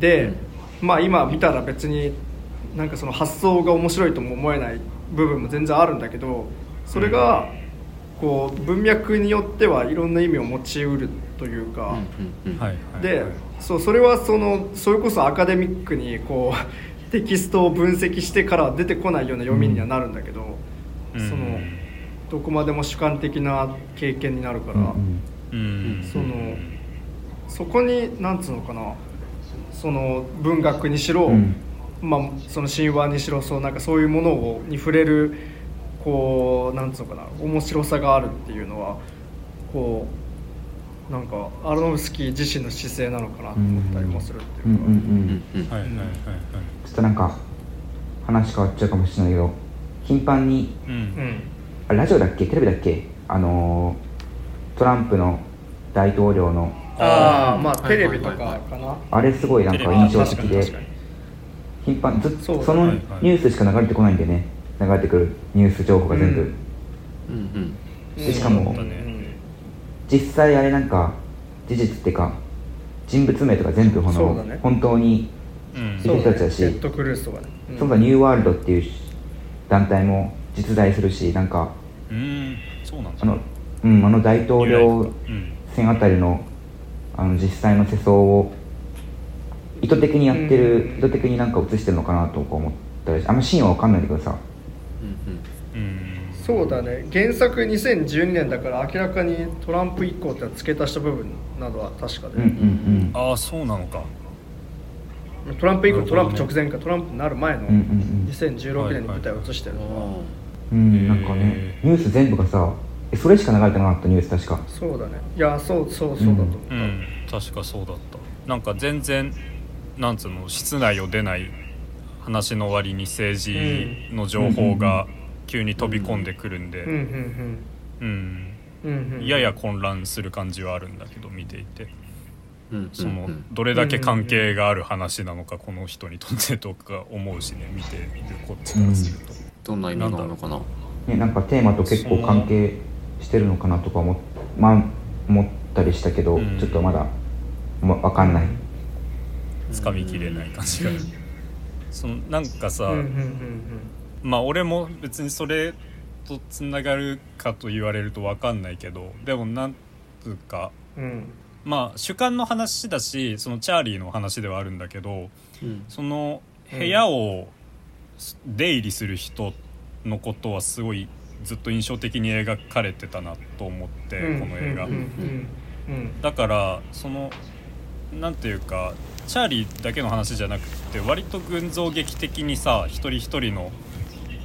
で、まあ今見たら別になんかその発想が面白いとも思えない部分も全然あるんだけどそれがこう文脈によってはいろんな意味を持ちうるというか。でそうそれはそのそれこそアカデミックにこう <laughs> テキストを分析してから出てこないような読みにはなるんだけど、うん。そのどこまでも主観的な経験になるから、そのそこになんつうのかなその文学にしろ、うんまあ、その神話にしろそうなんかそういうものをに触れるこうなんつうのかな面白さがあるっていうのはこうなんかアロノフスキー自身の姿勢なのかなと思ったりもするってうんいうか。うんうんうんうんはいはいはいはいちょっとなんか話変わっちゃうかもしれないけど頻繁にうん。うんあラジオだっけ？テレビだっけ？あのートランプの大統領のああまあはいテレビとかかな。あれすごいなんか印象的で頻繁ずっとそのニュースしか流れてこないんでね。流れてくる。ニュース情報が全部、うん。うんうん。でしかも実際あれなんか事実っていうか人物名とか全部この、ね。本当にうん。そうだね人たちだしそもそもニューワールドっていう団体も実在するしなんかうん。そうなんだ。あの,、うん、あの大統領うん。選あたりのあの実際の世相を意図的にやってる、うん。意図的になんか映してるのかなとか思ったりしあんまシーンは分かんないんだけどさ。うんうん。そうだね。原作2012年だから明らかにトランプ以降って付け足した部分などは確かで、うんうんああそうなのか。トランプ以降、ねトランプ直前かトランプになる前のうんうんうん。2016年に舞台を映してるのは、うんうん、うん、へーなんかねニュース全部がさえそれしか流れてなかったニュース確か。そうだね。いやそうそうそうだと思った、うん。確かそうだった。なんか全然なんつうの室内を出ない話の割に政治の情報が急に飛び込んでくるんで、うん。うん。うん。うん。うん。やや混乱する感じはあるんだけど見ていて。うん。そのうん。どれだけ関係がある話なのかこの人にとってとか思うしね見てみるこっちからすると。どんな意味があるのかな？ねなんかテーマと結構関係してるのかなとか思っ,、まあ、思ったりしたけど、うん。ちょっとまだわ分かんないつかみきれない感じが、そのなんかさ、うんうんうんまあ俺も別にそれとつながるかと言われると分かんないけどでもなんつうかうん。うんまあ主観の話だしそのチャーリーの話ではあるんだけどうん。その部屋を出入りする人のことはすごいずっと印象的に描かれてたなと思って、この映画。だからそのなんていうかチャーリーだけの話じゃなくて割と群像劇的にさ一人一人の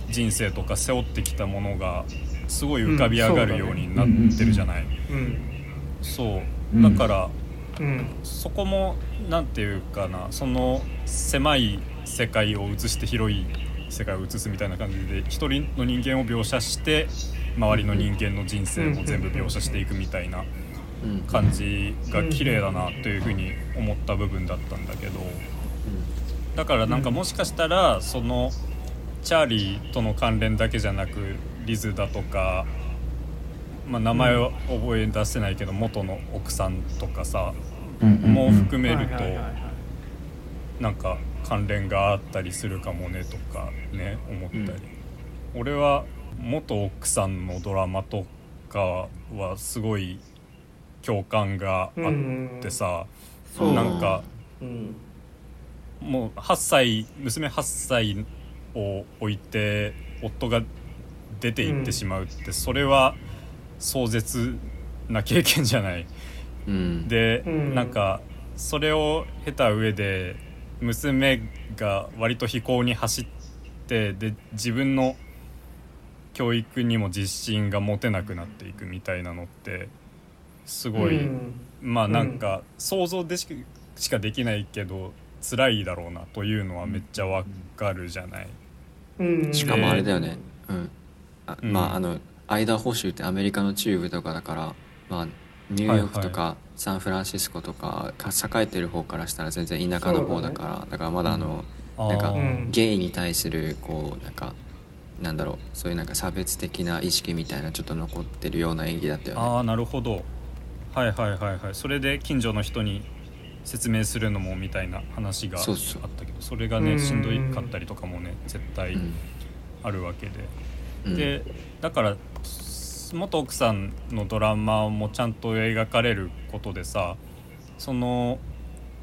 人生とか背負ってきたものがすごい浮かび上がるようになってるじゃない、うん。そう。うん。だからうん。そこもなんていうかなその狭い世界を映して広い世界を映すみたいな感じで一人の人間を描写して周りの人間の人生も全部描写していくみたいな。うん感じが綺麗だなというふうに思った部分だったんだけど。だからなんかもしかしたらそのチャーリーとの関連だけじゃなくリズだとか、まあ、名前は覚え出せないけど元の奥さんとかさも含めるとなんか関連があったりするかもねとかね思ったり、俺は元奥さんのドラマとかはすごい共感があってさ、そうなんかう。んもう8歳娘8歳を置いて夫が出て行ってしまうって、それは壮絶な経験じゃない。うん。で、うん。なんかそれを経た上で娘が割と非行に走ってで自分の教育にも自信が持てなくなっていくみたいなのってすごい、うん。まあなんか想像でししかできないけど辛いだろうなというのはめっちゃわかるじゃない。うん。しかもあれだよね、うん。あうん。まああのアイダホ州ってアメリカの中部とかだからまあニューヨークとかサンフランシスコとかか栄えてる方からしたら全然田舎の方だからだ,、からまだあの、なんかゲイに対するこうなんかなんだろうそういうなんか差別的な意識みたいなちょっと残ってるような演技だったよね。ああなるほどはいはいはいはい。それで近所の人に説明するのもみたいな話があったそうそう。けどそれがねうんしんどいかったりとかもね絶対うんあるわけで、うん。でだから元奥さんのドラマもちゃんと描かれることでさその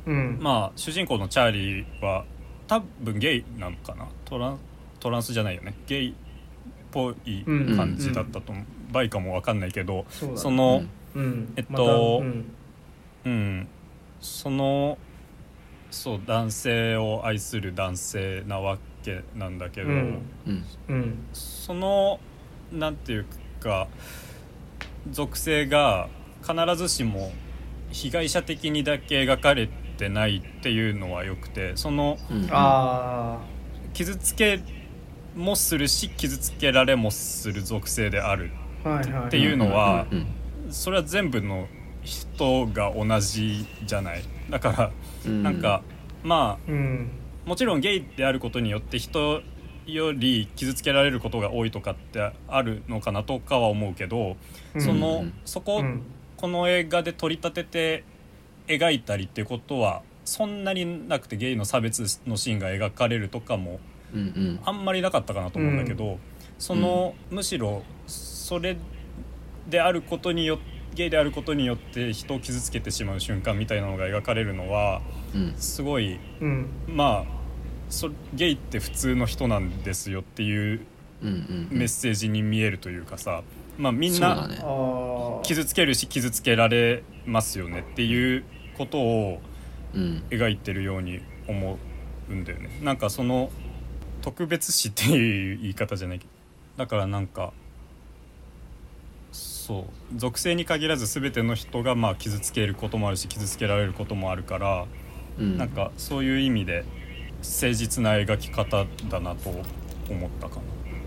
うん。まあ主人公のチャーリーは多分ゲイなのかな？トラントランスじゃないよね。ゲイっぽい感じだったと思う、バイかも分かんないけどそね。その、うんえっとまたうん。うん、そのそう男性を愛する男性なわけなんだけど、うん。うん。うん。そのなんていうか属性が必ずしも被害者的にだけ描かれてないっていうのはよくてそのうん。あ傷つけもするし傷つけられもする属性であるあはいはいってい。うのはうんそれは全部の人が同じじゃない。だからうん。なんかまあうん。もちろんゲイであることによって人より傷つけられることが多いとかってあるのかなとかは思うけど、そのうん。そこ、うん。この映画で取り立てて描いたりっていうことはそんなになくてゲイの差別のシーンが描かれるとかもうんうん。あんまりなかったかなと思うんだけど、その、むしろそれであることによってゲイであることによって人を傷つけてしまう瞬間みたいなのが描かれるのはうん。すごいうん。まあそゲイって普通の人なんですよっていうメッセージに見えるというかさ、まあみんな傷つけるし傷つけられますよねっていうことをうん。描いてるように思うんだよね。なんかその特別視っていう言い方じゃないけどだからなんかそう。属性に限らず全ての人がまあ傷つけることもあるし傷つけられることもあるから、うん。なんかそういう意味で誠実な描き方だなと思ったかな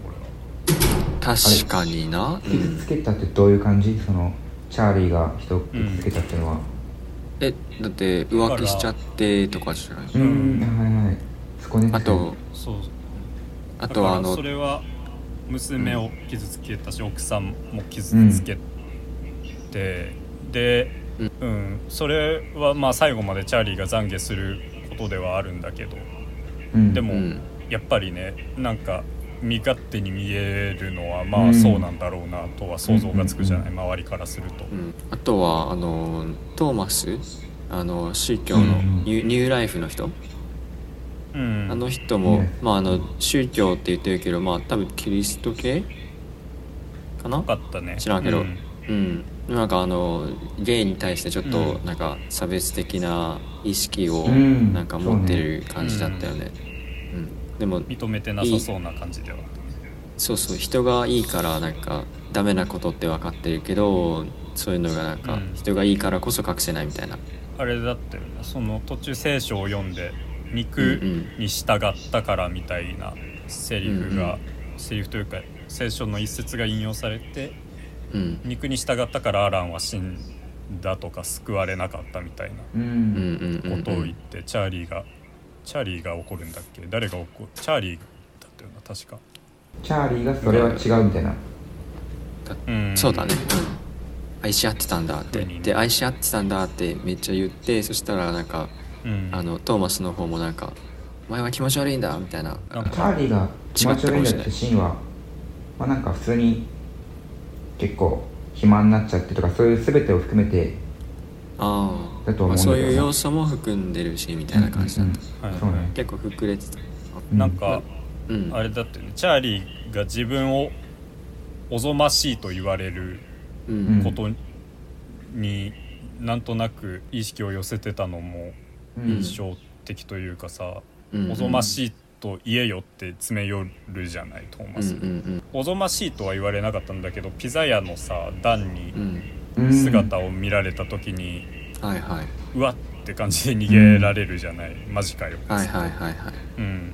俺は。確かにな、う傷んつけたってどういう感じ？そのチャーリーが人を傷つけたっていうのは。えだって浮気しちゃってとかじゃないうん。はいはい。そこね。あとそう。あとはあのそれは娘を傷つけたし、奥さんも傷つけて、で、ううん。それはまあ最後までチャーリーが懺悔することではあるんだけどうん。でも、うん。やっぱりねなんか身勝手に見えるのはまうん。あそうなんだろうなとは想像がつくじゃない、周りからすると。うん。あとはあのトーマス？あの宗教のニューライフの人、うん、あの人も、ね。まああの宗教って言ってるけどまあ多分キリスト系かな？よかったね。知らんけど。うん。うん。なんかあのゲイに対してちょっとうん。なんか差別的な意識をうん。なんか持ってる感じだったよね、うん。でも認めてなさそうな感じでは。あったそうそう人がいいからなんかダメなことって分かってるけどそういうのがなんかうん。人がいいからこそ隠せないみたいな、あれだったよね。その途中聖書を読んで肉に従ったからみたいなセリフが、うんセリフというか聖書の一節が引用されてうん、肉に従ったからアランは死んだとか救われなかったみたいなことを言って、チャーリーがチャーリーが怒るんだっけ？誰が怒るチャーリーだったよな確か。チャーリーがそれは違うみたいな。うん。そうだね、愛し合ってたんだって。うんで愛し合ってたんだってめっちゃ言ってそしたらなんかうんあのトーマスの方もなんか「お前は気持ち悪いんだ」みたいな。なんか。チャーリーが気持ち悪いんだってシーンはまあなんか普通に結構暇になっちゃってとかそういう全てを含めてあだとあ、まあ、思うんだけどそういう要素も含んでるしみたいな感じだった、うん。はいそうね。結構膨れてたうんなんか、うん。あれだってね。チャーリーが自分をおぞましいと言われるうん。ことになんとなく意識を寄せてたのもうん印象的というかさ、うん。おぞましいと言えよって詰め寄るじゃないトーマス、うんうんおぞましいとは言われなかったんだけどピザ屋のさ段に姿を見られた時に、はいはい。うわって感じで逃げられるじゃない、マジかよ。はいはいはいはい。うん。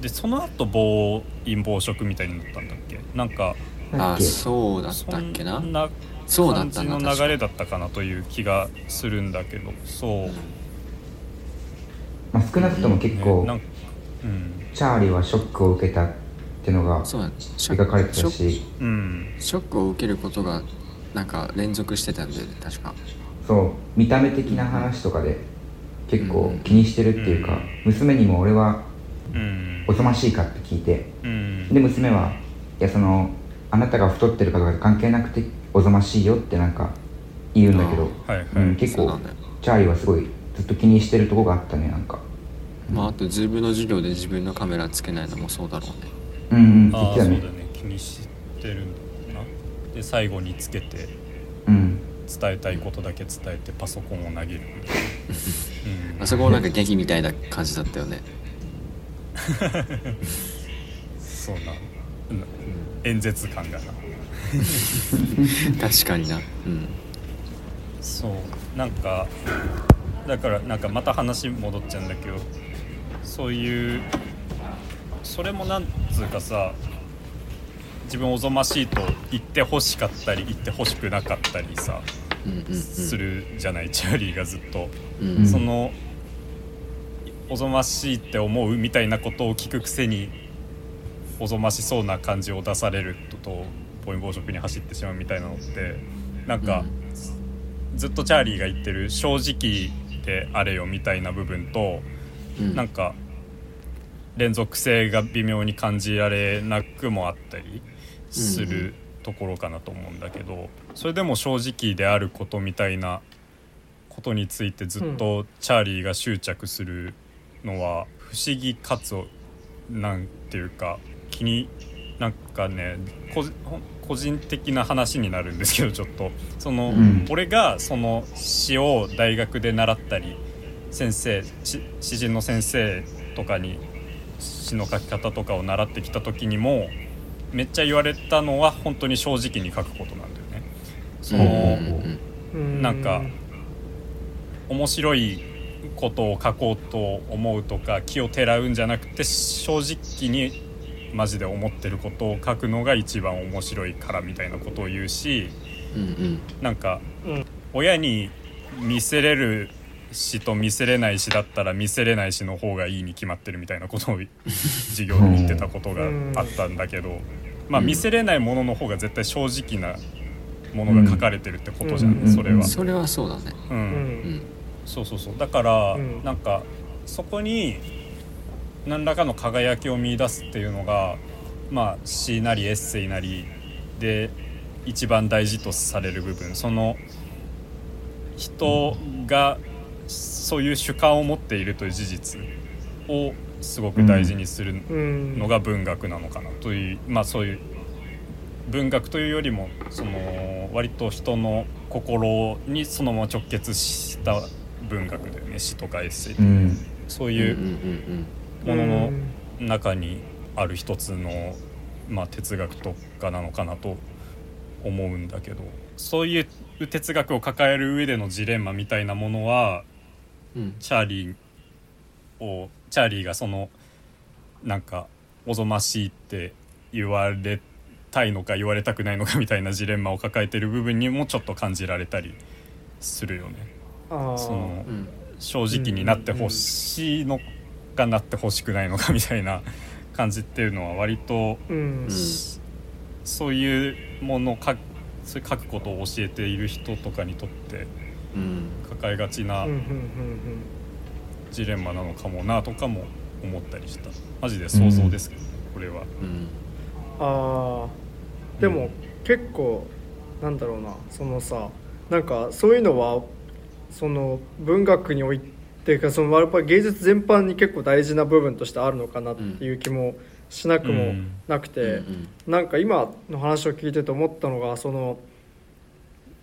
でその後暴飲暴食みたいになったんだっけ？なんかあなんだっけ？そうだっそたっけな？んなそうだっ感じの流れだったかなという気がするんだけどそう、まあ、少なくとも結構ね。うん。チャーリーはショックを受けたっていうのが描かれてショたしうん。ショックを受けることがなんか連続してたんだよね確か。そう。見た目的な話とかで結構うん。気にしてるっていうか、娘にも俺はうん。おぞましいかって聞いて。うん。で娘はいやそのあなたが太ってるかとか関係なくておぞましいよってなんか言うんだけど、はいはい、うん、結構チャーリーはすごいずっと気にしてるとこがあったねなんか。まああとズームの授業で自分のカメラつけないのもそうだろうね。うんうん言ああそうだね。ね気にしてるな。で最後につけてうん。伝えたいことだけ伝えてパソコンを投げる。<laughs> うん。あそこもなんか劇みたいな感じだったよね。そうな、うん、演説感がな。確かにな。うん。そう。なんかだからなんかまた話戻っちゃうんだけどそういうそれもなんつうかさ自分おぞましいと言って欲しかったり言って欲しくなかったりさうんうんうんするじゃないチャーリーがずっと。うんうんそのおぞましいって思うみたいなことを聞くくせにおぞましそうな感じを出されると暴飲暴食に走ってしまうみたいなのってなんか、ずっとチャーリーが言ってる正直であれよみたいな部分と、うん。なんか連続性が微妙に感じられなくもあったりするところかなと思うんだけどそれでも正直であることみたいなことについてずっとチャーリーが執着するのは不思議かつなんていうか気になんかね個人的な話になるんですけどちょっと。その、うん。俺がその詩を大学で習ったり先生し詩人の先生とかに詩の書き方とかを習ってきた時にもめっちゃ言われたのは本当に正直に書くことなんだよね。その、うん。なんか面白いことを書こうと思うとか気をてらうんじゃなくて正直にマジで思ってることを書くのが一番面白いからみたいなことを言うしうんうん。なんかうん親に見せれる詩と見せれない詩だったら見せれない詩の方がいいに決まってるみたいなことを <laughs> 授業で言ってたことがあったんだけどまあうん。見せれないものの方が絶対正直なものが書かれてるってことじゃん、うんそれは。それはそうだね。ううん。うんん。そうそうそう。だから、うん。なんかそこに何らかの輝きを見出すっていうのがまあ詩なりエッセイなりで一番大事とされる部分。その人がそういう主観を持っているという事実をすごく大事にするうんのが文学なのかなというまあそういう文学というよりもその割と人の心にそのまま直結した文学だよね。詩とかエッセイとか。うん。そういうんうんうものの中にある一つの、まあ、哲学とかなのかなと思うんだけどそういう哲学を抱える上でのジレンマみたいなものはうん。うんチャーリーをチャーリーがそのなんかおぞましいって言われたいのか言われたくないのか <laughs> みたいなジレンマを抱えてる部分にもちょっと感じられたりするよね。そのうん。正直になってほしいのかなってほしくないのかみたいな感じっていうのは割とうん。うん。そういうものを書くことを教えている人とかにとってうん。抱えがちなうんうんうんジレンマなのかもなとかも思ったりした。マジで想像ですけどね、これは。うん。あーでも結構なんだろうなそのさなんかそういうのはその文学においてかそのやっぱり芸術全般に結構大事な部分としてあるのかなっていう気もしなくもなくて、うんなんか今の話を聞いてて思ったのがその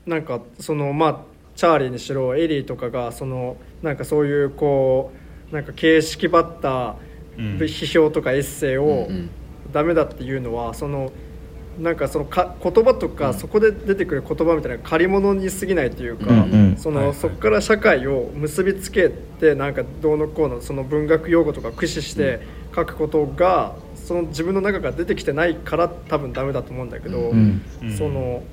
なんかそのまあチャーリーにしろエリーとかがそのなんかそういうこうなんか形式ばったうん批評とかエッセイを、ダメだっていうのはそのなんかそのか言葉とか、うん。そこで出てくる言葉みたいな借り物に過ぎないというか、その、そこから社会を結びつけてなんかどうのこうのその文学用語とか駆使して書くことが、その自分の中から出てきてないから多分ダメだと思うんだけど、その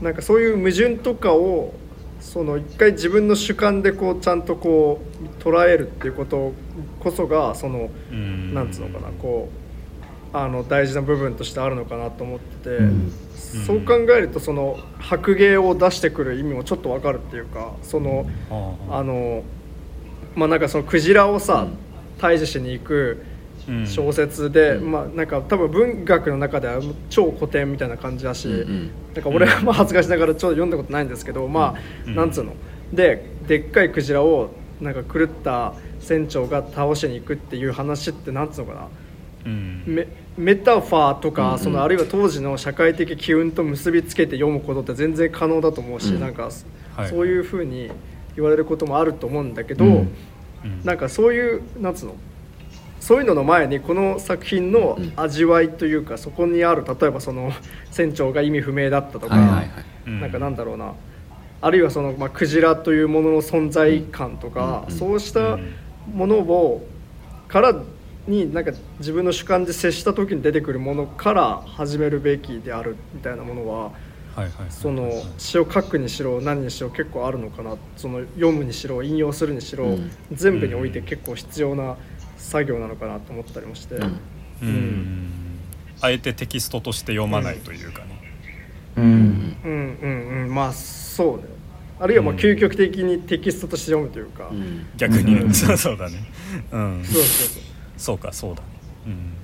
なんかそういう矛盾とかをその一回自分の主観でこうちゃんとこう捉えるっていうことこそがそのうん。なんつうのかなこうあの大事な部分としてあるのかなと思ってて、うん。そう考えるとその白芸を出してくる意味もちょっとわかるっていうかそのああのまあなんかそのクジラをさ退治しに行くうん。小説で、うん。まあなんか多分文学の中では超古典みたいな感じだし、うんうん。なんか俺はまあ恥ずかしながらちょっと読んだことないんですけど、まあ、うん。なんつうの？ででっかいクジラをなんか狂った船長が倒しに行くっていう話ってなんつうのかな？うんメメタファーとか、うんうん。そのあるいは当時の社会的機運と結びつけて読むことって全然可能だと思うし、うん。なんか、はい。そういうふうに言われることもあると思うんだけど、うん。うん。なんかそういうなんつうのそういうのの前にこの作品の味わいというか、そこにある例えばその船長が意味不明だったとか、はいはいはい。うん。なんかなんだろうな。あるいはその、まあ、クジラというものの存在感とか、うんそうしたうん。ものをからになんか自分の主観で接した時に出てくるものから始めるべきであるみたいなものははいはいはい。その詩を書くにしろ何にしろ結構あるのかなその読むにしろ引用するにしろ、うん。全部において結構必要な作業なのかなと思ったりもして、うん。うん。うんあえてテキストとして読まないというかね、ううん。んうんうんうん。まあそうねあるいはまあうん。究極的にテキストとして読むというか、うん。逆に、うん。そ <laughs> うそうだね。うん。そうそうそうそうかそうだうん。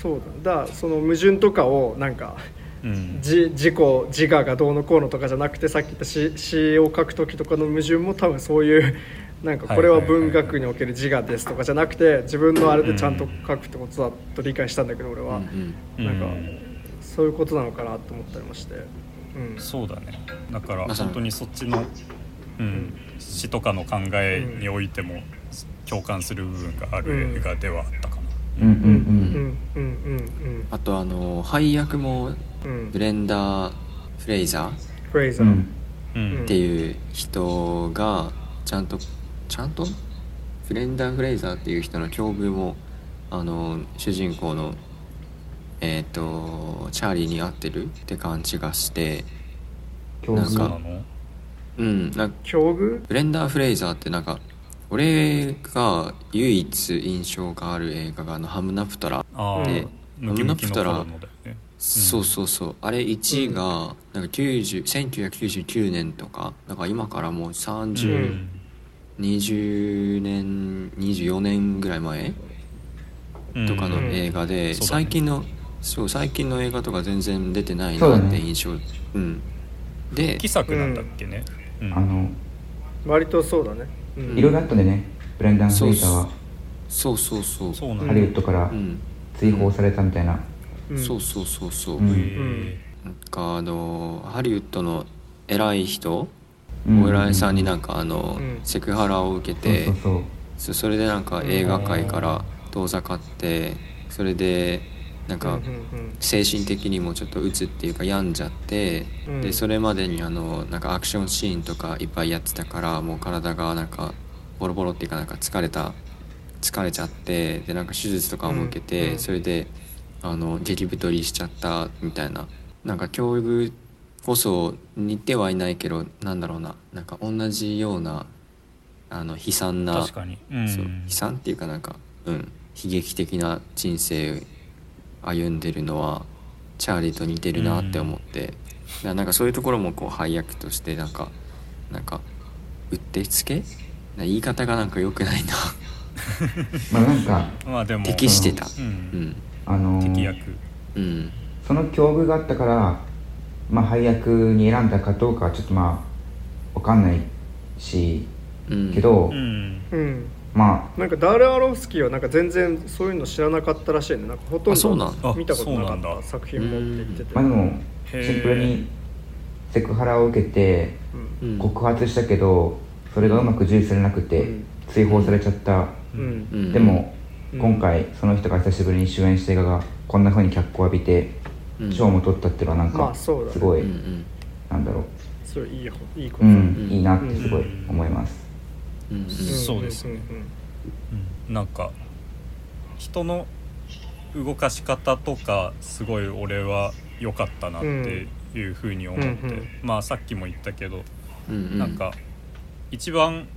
そうだ。だからその矛盾とかをなんかうん。じ自己自我がどうのこうのとかじゃなくてさっき言った詩詩を書く時とかの矛盾も多分そういう <laughs> なんかこれは文学における自我ですとかじゃなくて自分のあれでちゃんと書くってことだと理解したんだけど俺は、うんなんかうん。そういうことなのかなと思ったりもして、うん、そうだね。だから本当にそっちの、うん、詩とかの考えにおいても共感する部分がある映画ではあったかな、うんうんうんうんうんあとあの配役もブレンダー・フレイザー、っていう人がちゃんとちゃんと？ブレンダー・フレイザーっていう人の境遇もあの主人公のえっ、とチャーリーに合ってるって感じがして教なんかそうんなんか境遇？ブレンダー・フレイザーってなんか俺が唯一印象がある映画があのハムナプトラでムキムキの頃のだよね。そうそうそう。あれ1位がなんか90 1999年とかだから今からもうう3020ん年24年ぐらい前うん。とかの映画で、そうだね。最近のそう最近の映画とか全然出てないなって印象。うん。で復帰作なんだっけね、うん。あの割とそうだね、うん、いろいろあったんでね。ブレンダン・フレイザーは。そうそうそう。ハリウッドからうん、追放されたみたいな。うん。そうそうそうそう、うん。へなんかあのハリウッドの偉い人うん。お偉いさんになんかあの、うん。セクハラを受けそうてそうそう。そそれでなんか映画界から遠ざかってそれでなんか精神的にもちょっと鬱っていうか病んじゃって、うん。でそれまでにあのなんかアクションシーンとかいっぱいやってたからもう体がなんかボロボロっていうかなんか疲れた疲れちゃってでなんか手術とかも受けて、それであの激太りしちゃったみたいな。なんか教育こそ似てはいないけどなんだろうな。なんか同じようなあの悲惨な悲惨っていうかなんかうん。悲劇的な人生歩んでるのはチャーリーと似てるなって思って、だからなんかそういうところもこう配役としてなんかなんかうってつけ？な言い方がなんか良くないな。まあなんかまあでも。適してた。ううん。んあのー敵役。うん。その境遇があったからまあ配役に選んだかどうかはちょっとまあわかんないしうん。けど、うん。うんまなんかダーレ・アロフスキーはなんか全然そういうの知らなかったらしいね。なんかほとんあそうなんど見たことなかあそうなんだ。った作品もって言ってて。あまあでもシンプルにセクハラを受けて告発したけどそれがうまく受理されなくてうん。追放されちゃった、うん。うん。でもうん。今回その人が久しぶりに主演した映画がこんな風に脚光を浴びてうん。賞も取ったっていうのはなんかまあそうだね。すごいうんうん。なんだろそれいいほいいこう、といいなってすごい思いますうん。そうですねん。ん。うん。なん。か人の動かし方とかすごい俺は良かったなっていうふうに思って、うん。うん。まあさっきも言ったけど、うん。うん。なん。か一番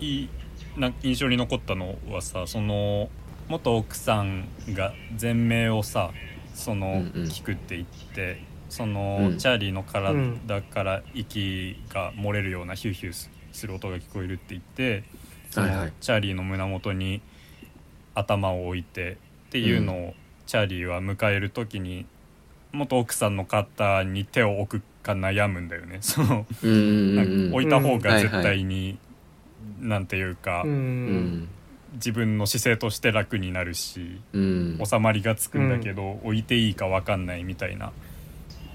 いいな印象に残ったのはさその元奥さん。が全名をさその、聞くって言ってその、うん。チャーリーの体から息が漏れるようなヒューヒューする音が聞こえるって言ってその、はいはい。チャーリーの胸元に頭を置いてっていうのを、チャーリーは迎える時に元奥さんの肩に手を置くか悩むんだよね。<laughs> その置いた方が絶対に、なんていうか、自分の姿勢として楽になるしうん。収まりがつくんだけど、置いていいか分かんないみたいな、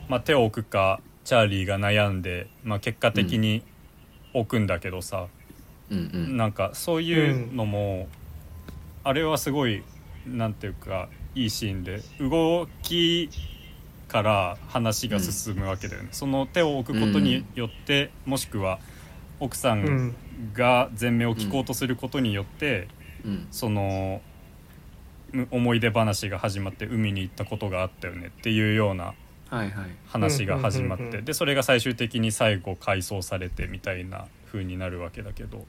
まあ、手を置くかチャーリーが悩んで、まあ、結果的に置くんだけどさ、うんうん。なんかそういうのも、あれはすごいなんていうかいいシーンで動きから話が進むわけだよね、その手を置くことによって、もしくは奥さうんんが全名を聞こうとすることによって、うん。そのむ思い出話が始まって海に行ったことがあったよねっていうような話が始まってでそれが最終的に最後回想されてみたいな風になるわけだけど、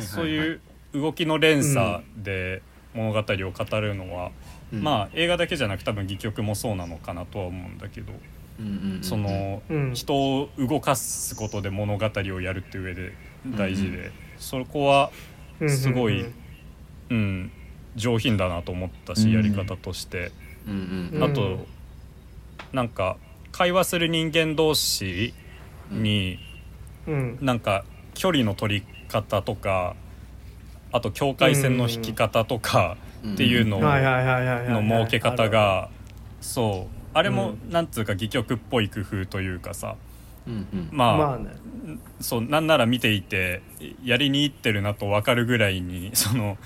そういう動きの連鎖で物語を語るのは、うん。まあ映画だけじゃなく多分戯曲もそうなのかなとは思うんだけど、その、うん。人を動かすことで物語をやるっていう上で大事で、そこはすごいうん、上品だなと思ったし、うんやり方として。あと、なんか会話する人間同士にうん。なんか距離の取り方とかあと境界線の引き方とかっていうのの設け方がそう。あれもうなんつうか戯曲っぽい工夫というかさうんうん。まあ、まあね。そうなんなら見ていてやりにいってるなと分かるぐらいに <laughs> その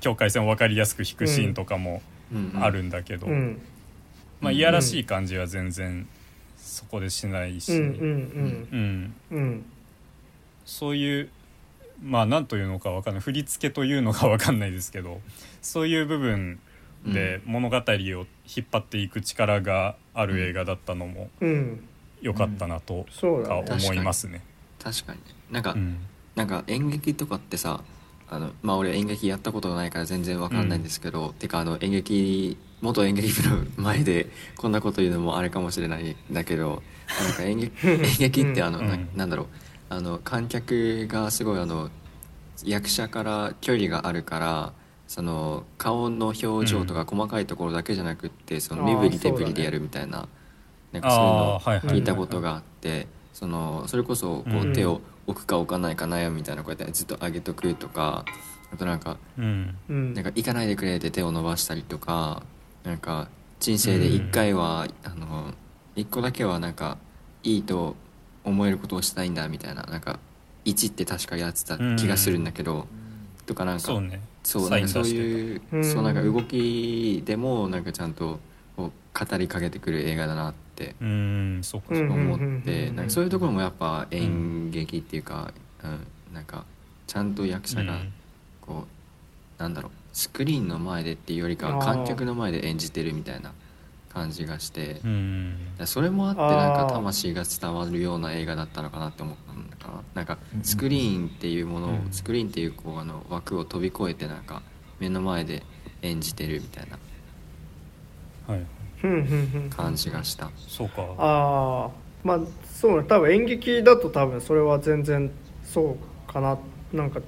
境界線を分かりやすく引くシーンとかもあるんだけど、うん。まあ、いやらしい感じは全然そこでしないし、うんうんうん。うん。うん。そういうまあ何というのか分かんない。振り付けというのか分かんないですけどそういう部分で物語を引っ張っていく力がある映画だったのもうん。良かったなとか思いますね。確かに。ねなんか、うん。なんか演劇とかってさあのまあ俺演劇やったことがないから全然わかんないんですけど、てかあの演劇元演劇部の前でこんなこと言うのもあれかもしれないんだけどなんか演劇 <laughs> 演劇ってあの、なうん。なんだろう。あの観客がすごいあの役者から距離があるからその顔の表情とか細かいところだけじゃなくって、その身振り手振りでやるみたいな,、なんかそういうのを聞いたことがあってそのそれこそこうん。う手を置くか置かないか悩むみたいなこうやってずっと上げとくとかあとなんかうんうん。なんか行かないでくれって手を伸ばしたりとかなんか人生で一回は、あの一個だけはなんかいいと思えることをしたいんだみたいななんか1って確かやってた気がするんだけど、とかなんかそうね。そうなんかそういう、うんそうなんか動きでもなんかちゃんとこう語りかけてくる映画だなって思っうんうんうんてうん。なんかそういうところもやっぱ演劇っていうか、うんなんかちゃんと役者がうん。こうなんだろうスクリーンの前でっていうよりかは観客の前で演じてるみたいな感じがして、それもあってなんか魂が伝わるような映画だったのかなって思ったんだかな。なんかスクリーンっていうものを、うん。スクリーンっていうこうあの枠を飛び越えてなんか目の前で演じてるみたいな。はい。ふんふんふん。感じがした。そうか。ああまあそうね。多分演劇だと多分それは全然そうかな。なんか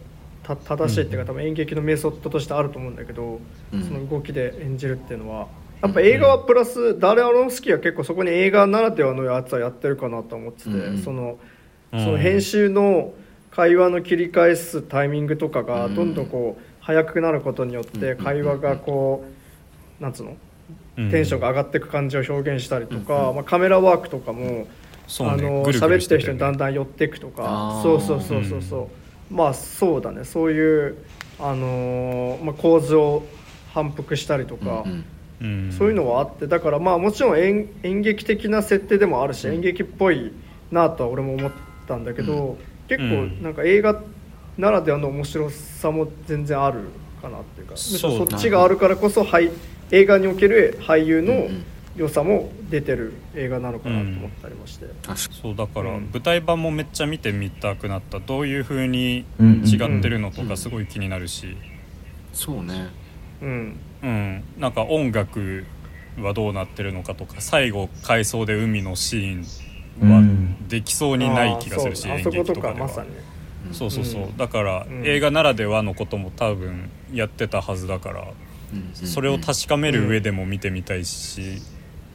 た正しいっていうか、多分演劇のメソッドとしてあると思うんだけど、うん。その動きで演じるっていうのはやっぱ映画はプラス、ダーレ・アロンスキーは結構そこに映画ならではのやつはやってるかなと思ってて、うんうん。そのうん。その編集の会話の切り返すタイミングとかがうん。どんどんこう速くなることによってうん。会話がこうなんつうのうん。テンションが上がっていく感じを表現したりとうん。か、まあ、カメラワークとかも、あの喋ってる人にだんんだん寄っていくとか。そうそうそうそうそう、まあそうだね。そういう、あのーまあ、構図を反復したりとか、うんうん。そういうのはあってだからまあもちろん演演劇的な設定でもあるし、うん演劇っぽいなとは俺も思ったんだけど、う結うん構なんか映画ならではの面白さも全然あるかなっていうかそうそっちがあるからこそ俳映画における俳優のうんうん良さも出てる映画なのかなと思ったりもして、確かそうだからうん。舞台版もめっちゃ見てみたくなった。どういう風にうん。違ってるのとうん。かすごい気になるし、そうね。うん。うん、なんか音楽はどうなってるのかとか最後回想で海のシーンはうん。できそうにない気がするし、演そう。あそこと劇とかでは。かまさに。そうそうそう、うん。だから、うん。映画ならではのことも多分やってたはずだから、うん。それを確かめる上でも見てみたいし、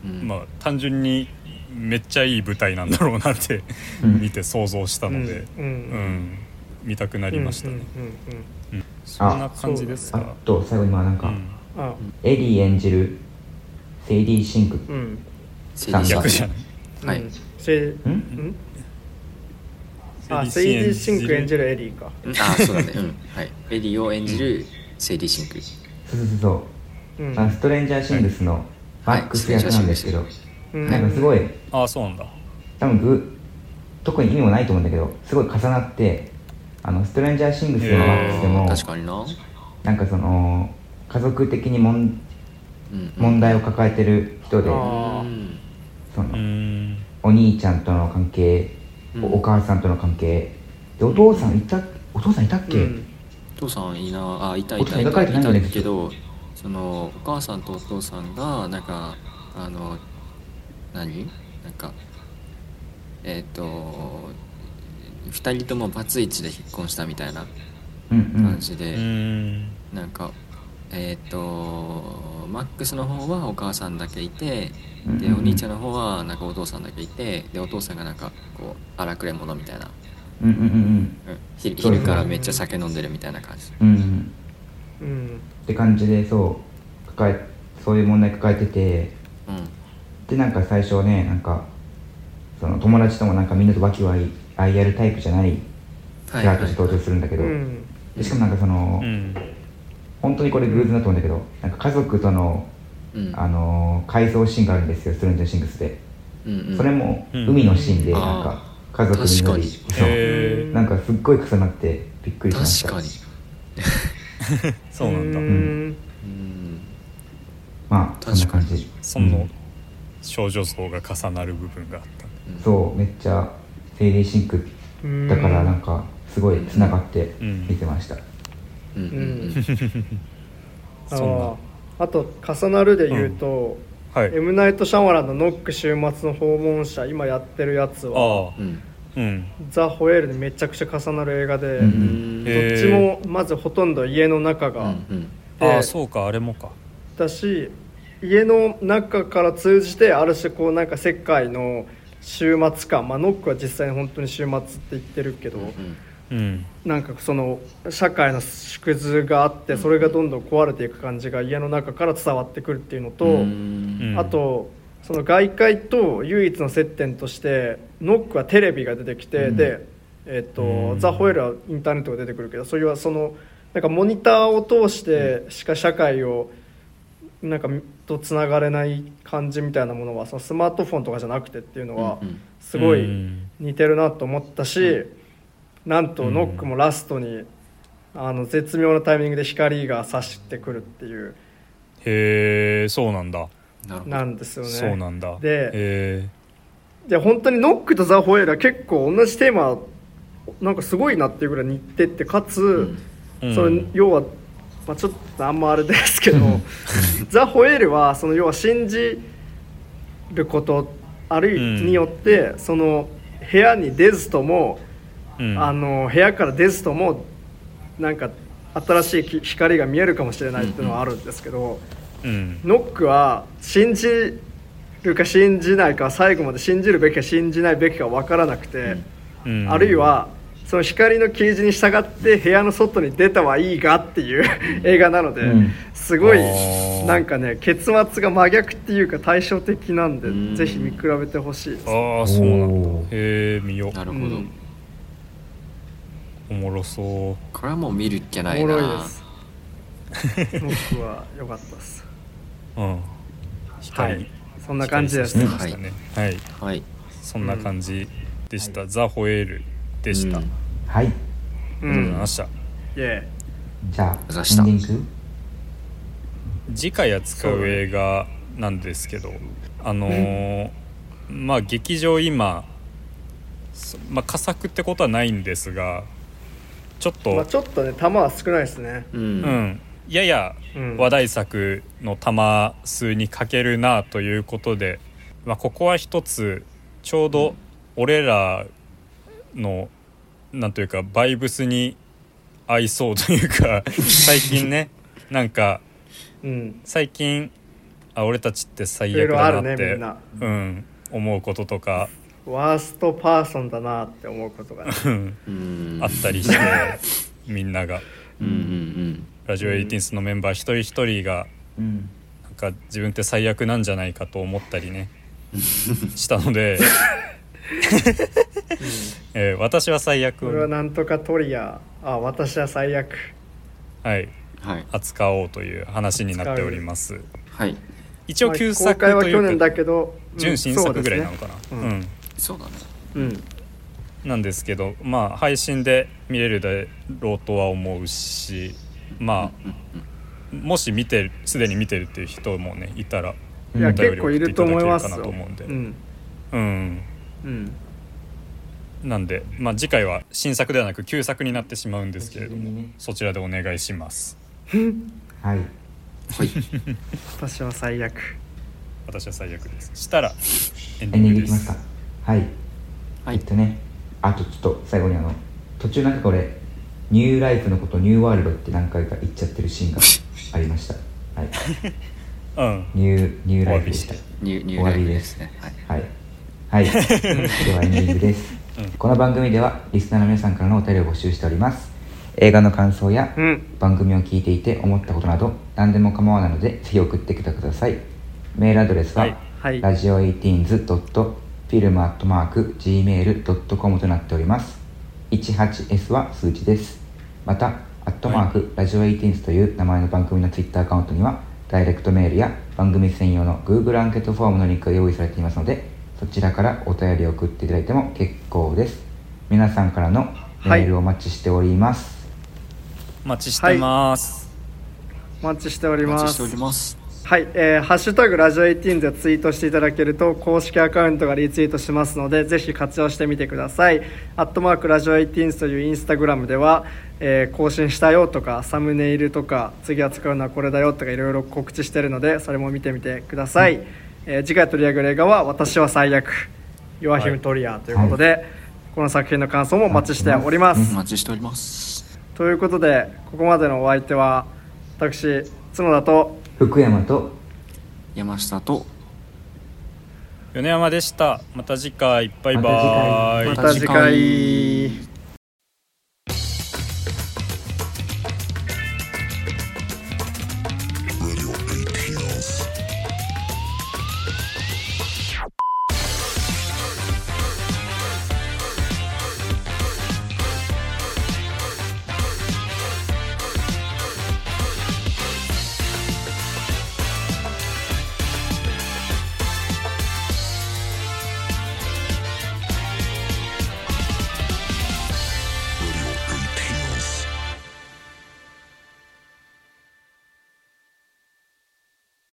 うん。まあ単純にめっちゃいい舞台なんだろうなってうん。見て想像したので、うん。うん。見たくなりましたね、うんうんうんうん。そんな感じですあかと最後にまあなんか、うん。うんあ。エリー演じるセイリー・シンクうん。整理逆じゃないはい。うん？せんんあセイリー・シンク演じるエリーか。あそうだね。うん。はい。エリーを演じるセイリーシンク。そうそうそうう。ん。ストレンジャーシングスのマックス役なんですけど、うん。なんかすごい。ああそうなんだ。多分グ特に意味もないと思うんだけどすごい重なってあのストレンジャーシングスのマックスでも確かにな。なんかその家族的にもんうん問題を抱えてる人で、そのお兄ちゃんとの関係、うん。おお母さんとの関係。でお父さんいたお父さんいたっけ、うん。お父さんいなあいたいお父さん描たいたいかれてないんだけどそのお母さんとお父さんがなんかあの何？なんかえっ、と二人ともバツイチで引っ婚したみたいなうんうん。感じで、うーん。なんかえっ、とマックスの方はお母さんだけいてうんうんうん。でお兄ちゃんの方はなんかお父さんだけいてでお父さんがなんかこう荒くれ者みたいな、うんうんうん昼からめっちゃ酒飲んでるみたいな感じ。うんうんうん。って感じでそう抱えそういう問題抱えててうん。でなんか最初ねなんかその友達ともなんかみんなと和気わいあいやるタイプじゃないキャラとして登場するんだけど、うん。でしかもなんかその、うん本当にこれ偶然だと思うんだけどなんか家族との、うん。あのー回想シーンがあるんですよストレンジャーシングスで、うんうん。それもうん。海のシーンでうん。なんか家族みんなで確そう。なんかすっごい重なってびっくりしました。確かに <laughs> そうなんだ。うんうん。まあそんな感じ。そのうん。少女像が重なる部分があった。そうめっちゃセイリーシンクうんだからなんかすごいつながってうん。見てました、うん。うん。うん。<laughs> あと重なるで言うと、はい。M. ナイト・シャマランのノック週末の訪問者今やってるやつはうんザ・ホエールにめちゃくちゃ重なる映画で、どへっちもまずほとんど家の中うがんうん。でああそうかあれもか。だし家の中から通じてある種こうなんか世界の週末感まあノックは実際に本当に週末って言ってるけど、うんうん。なんかその社会の縮図があってそれがどんどん壊れていく感じが家の中から伝わってくるっていうのと、うん。あとその外界と唯一の接点としてノックはテレビが出てきて、うん。で、えっとうん。ザ・ホエールはインターネットが出てくるけどそれはそのなんかモニターを通してしか社会をなんかとつながれない感じみたいなものはそのスマートフォンとかじゃなくてっていうのはうんうん。すごいうん。似てるなと思ったし、なんとノックもラストにあの絶妙なタイミングで光が差してくるっていう。へえそうなんだなんですよね。そうなんだ。でへで本当にノックとザ・ホエールは結構同じテーマなんかすごいなっていうぐらい似ててかつ、えうん。それ要は、まあ、ちょっとあんまあれですけど <laughs> ザ・ホエールはその要は信じることあるいうんによって、その部屋に出ずとも、うん。あの部屋から出ずともなんか新しいき光が見えるかもしれないっていうのはあるんですけど、うん。ノックは信じるか信じないか最後まで信じるべきか信じないべきか分からなくて、うん。あるいはその光の掲示に従って部屋の外に出たはいいがっていう映画なので、うん。すごいなんかね結末が真逆っていうか対照的なんで、うん。ぜひ見比べてほしいです。ああそうなんだ。へえ見よなるほど、うん。おもろそこれはもう見るっきゃおないな。もろいです。<laughs> ノックは良かったです。ううん。は光い、そんな感じでしたね。はい。はい。そんな感じでした。ザ・ホエールでした。あうん。りはい。うがとうございんま、した。じゃあ次回扱う映画なんですけどあのーまあ劇場今そまあ佳作ってことはないんですがちょっと、まあちょっとね球は少ないですね。ううんん、ややうん。話題作の玉数に欠けるなということで、まあ、ここは一つちょうど俺らのなんというかバイブスに合いそうというか <laughs> 最近ねなんかうん。最近あ俺たちって最悪ろあるだなってねみんな。うん、思うこととか、ワーストパーソンだなって思うことがね。うん。うん。あったりしてみんなが。うんうんラジオエイティンスのメンバー一人一人がうんなんか自分って最悪なんじゃないかと思ったりねしたので、<laughs> えー私は最悪。これはを、なんとかトリア。あ私は最悪。はい、うんはい。扱おうという話になっております。はい。一応まあ旧作公開は去年というかだけど純新作ぐらいなのかかな、そうですね。うん。そうだね。うん。なんですけどまあ配信で見れるだろうとは思うしまあもし見てるすでに見てるっていう人もねいたらいやお便り結構いると思いますよ。送っていただけるかなと思うんで。うん。うん。うん。なんで、まあ、次回は新作ではなく旧作になってしまうんですけれどもそちらでお願いします。<laughs> はい。はい。私は最悪。私は最悪です。したらエンディングです。グいきますか。はい、はい。えっとねあとちょっと最後にあの途中なんかこれニューライフのことニューワールドって何回か言っちゃってるシーンが <laughs> ありましたはいうんニューニューライフでしたニューニューライフですねはいはい。はい。ではエンディングです、この番組ではリスナーの皆さんからのお便りを募集しております。映画の感想や、うん番組を聞いていて思ったことなど何でも構わないのでぜひ送ってきてください。メールアドレスは、はいはいラジオ 18s.film.gmail.com となっております。18s は数字です。また、アットマーク、ラジオ 18s という名前の番組のツイッターアカウントには、ダイレクトメールや番組専用の Google アンケートフォームのリンクが用意されていますので、そちらからお便りを送っていただいても結構です。皆さんからのメールをお待ちしております。お待ちしてます、お待ちしております。お待ちしております。はい、えーハッシュタグラジオ18でツイートしていただけると公式アカウントがリツイートしますのでぜひ活用してみてください。アットマークラジオ18というインスタグラムでは、えー更新したよとかサムネイルとか次は使うのはこれだよとかいろいろ告知してるのでそれも見てみてください、えー次回取り上げる映画は「私は最悪」ヨアヒムトリアーということで、この作品の感想もお待ちしております、お待ちしております。ということでここまでのお相手は私角田と福山と山下と。米山でした。また次回。バイバまた次回。イまた次回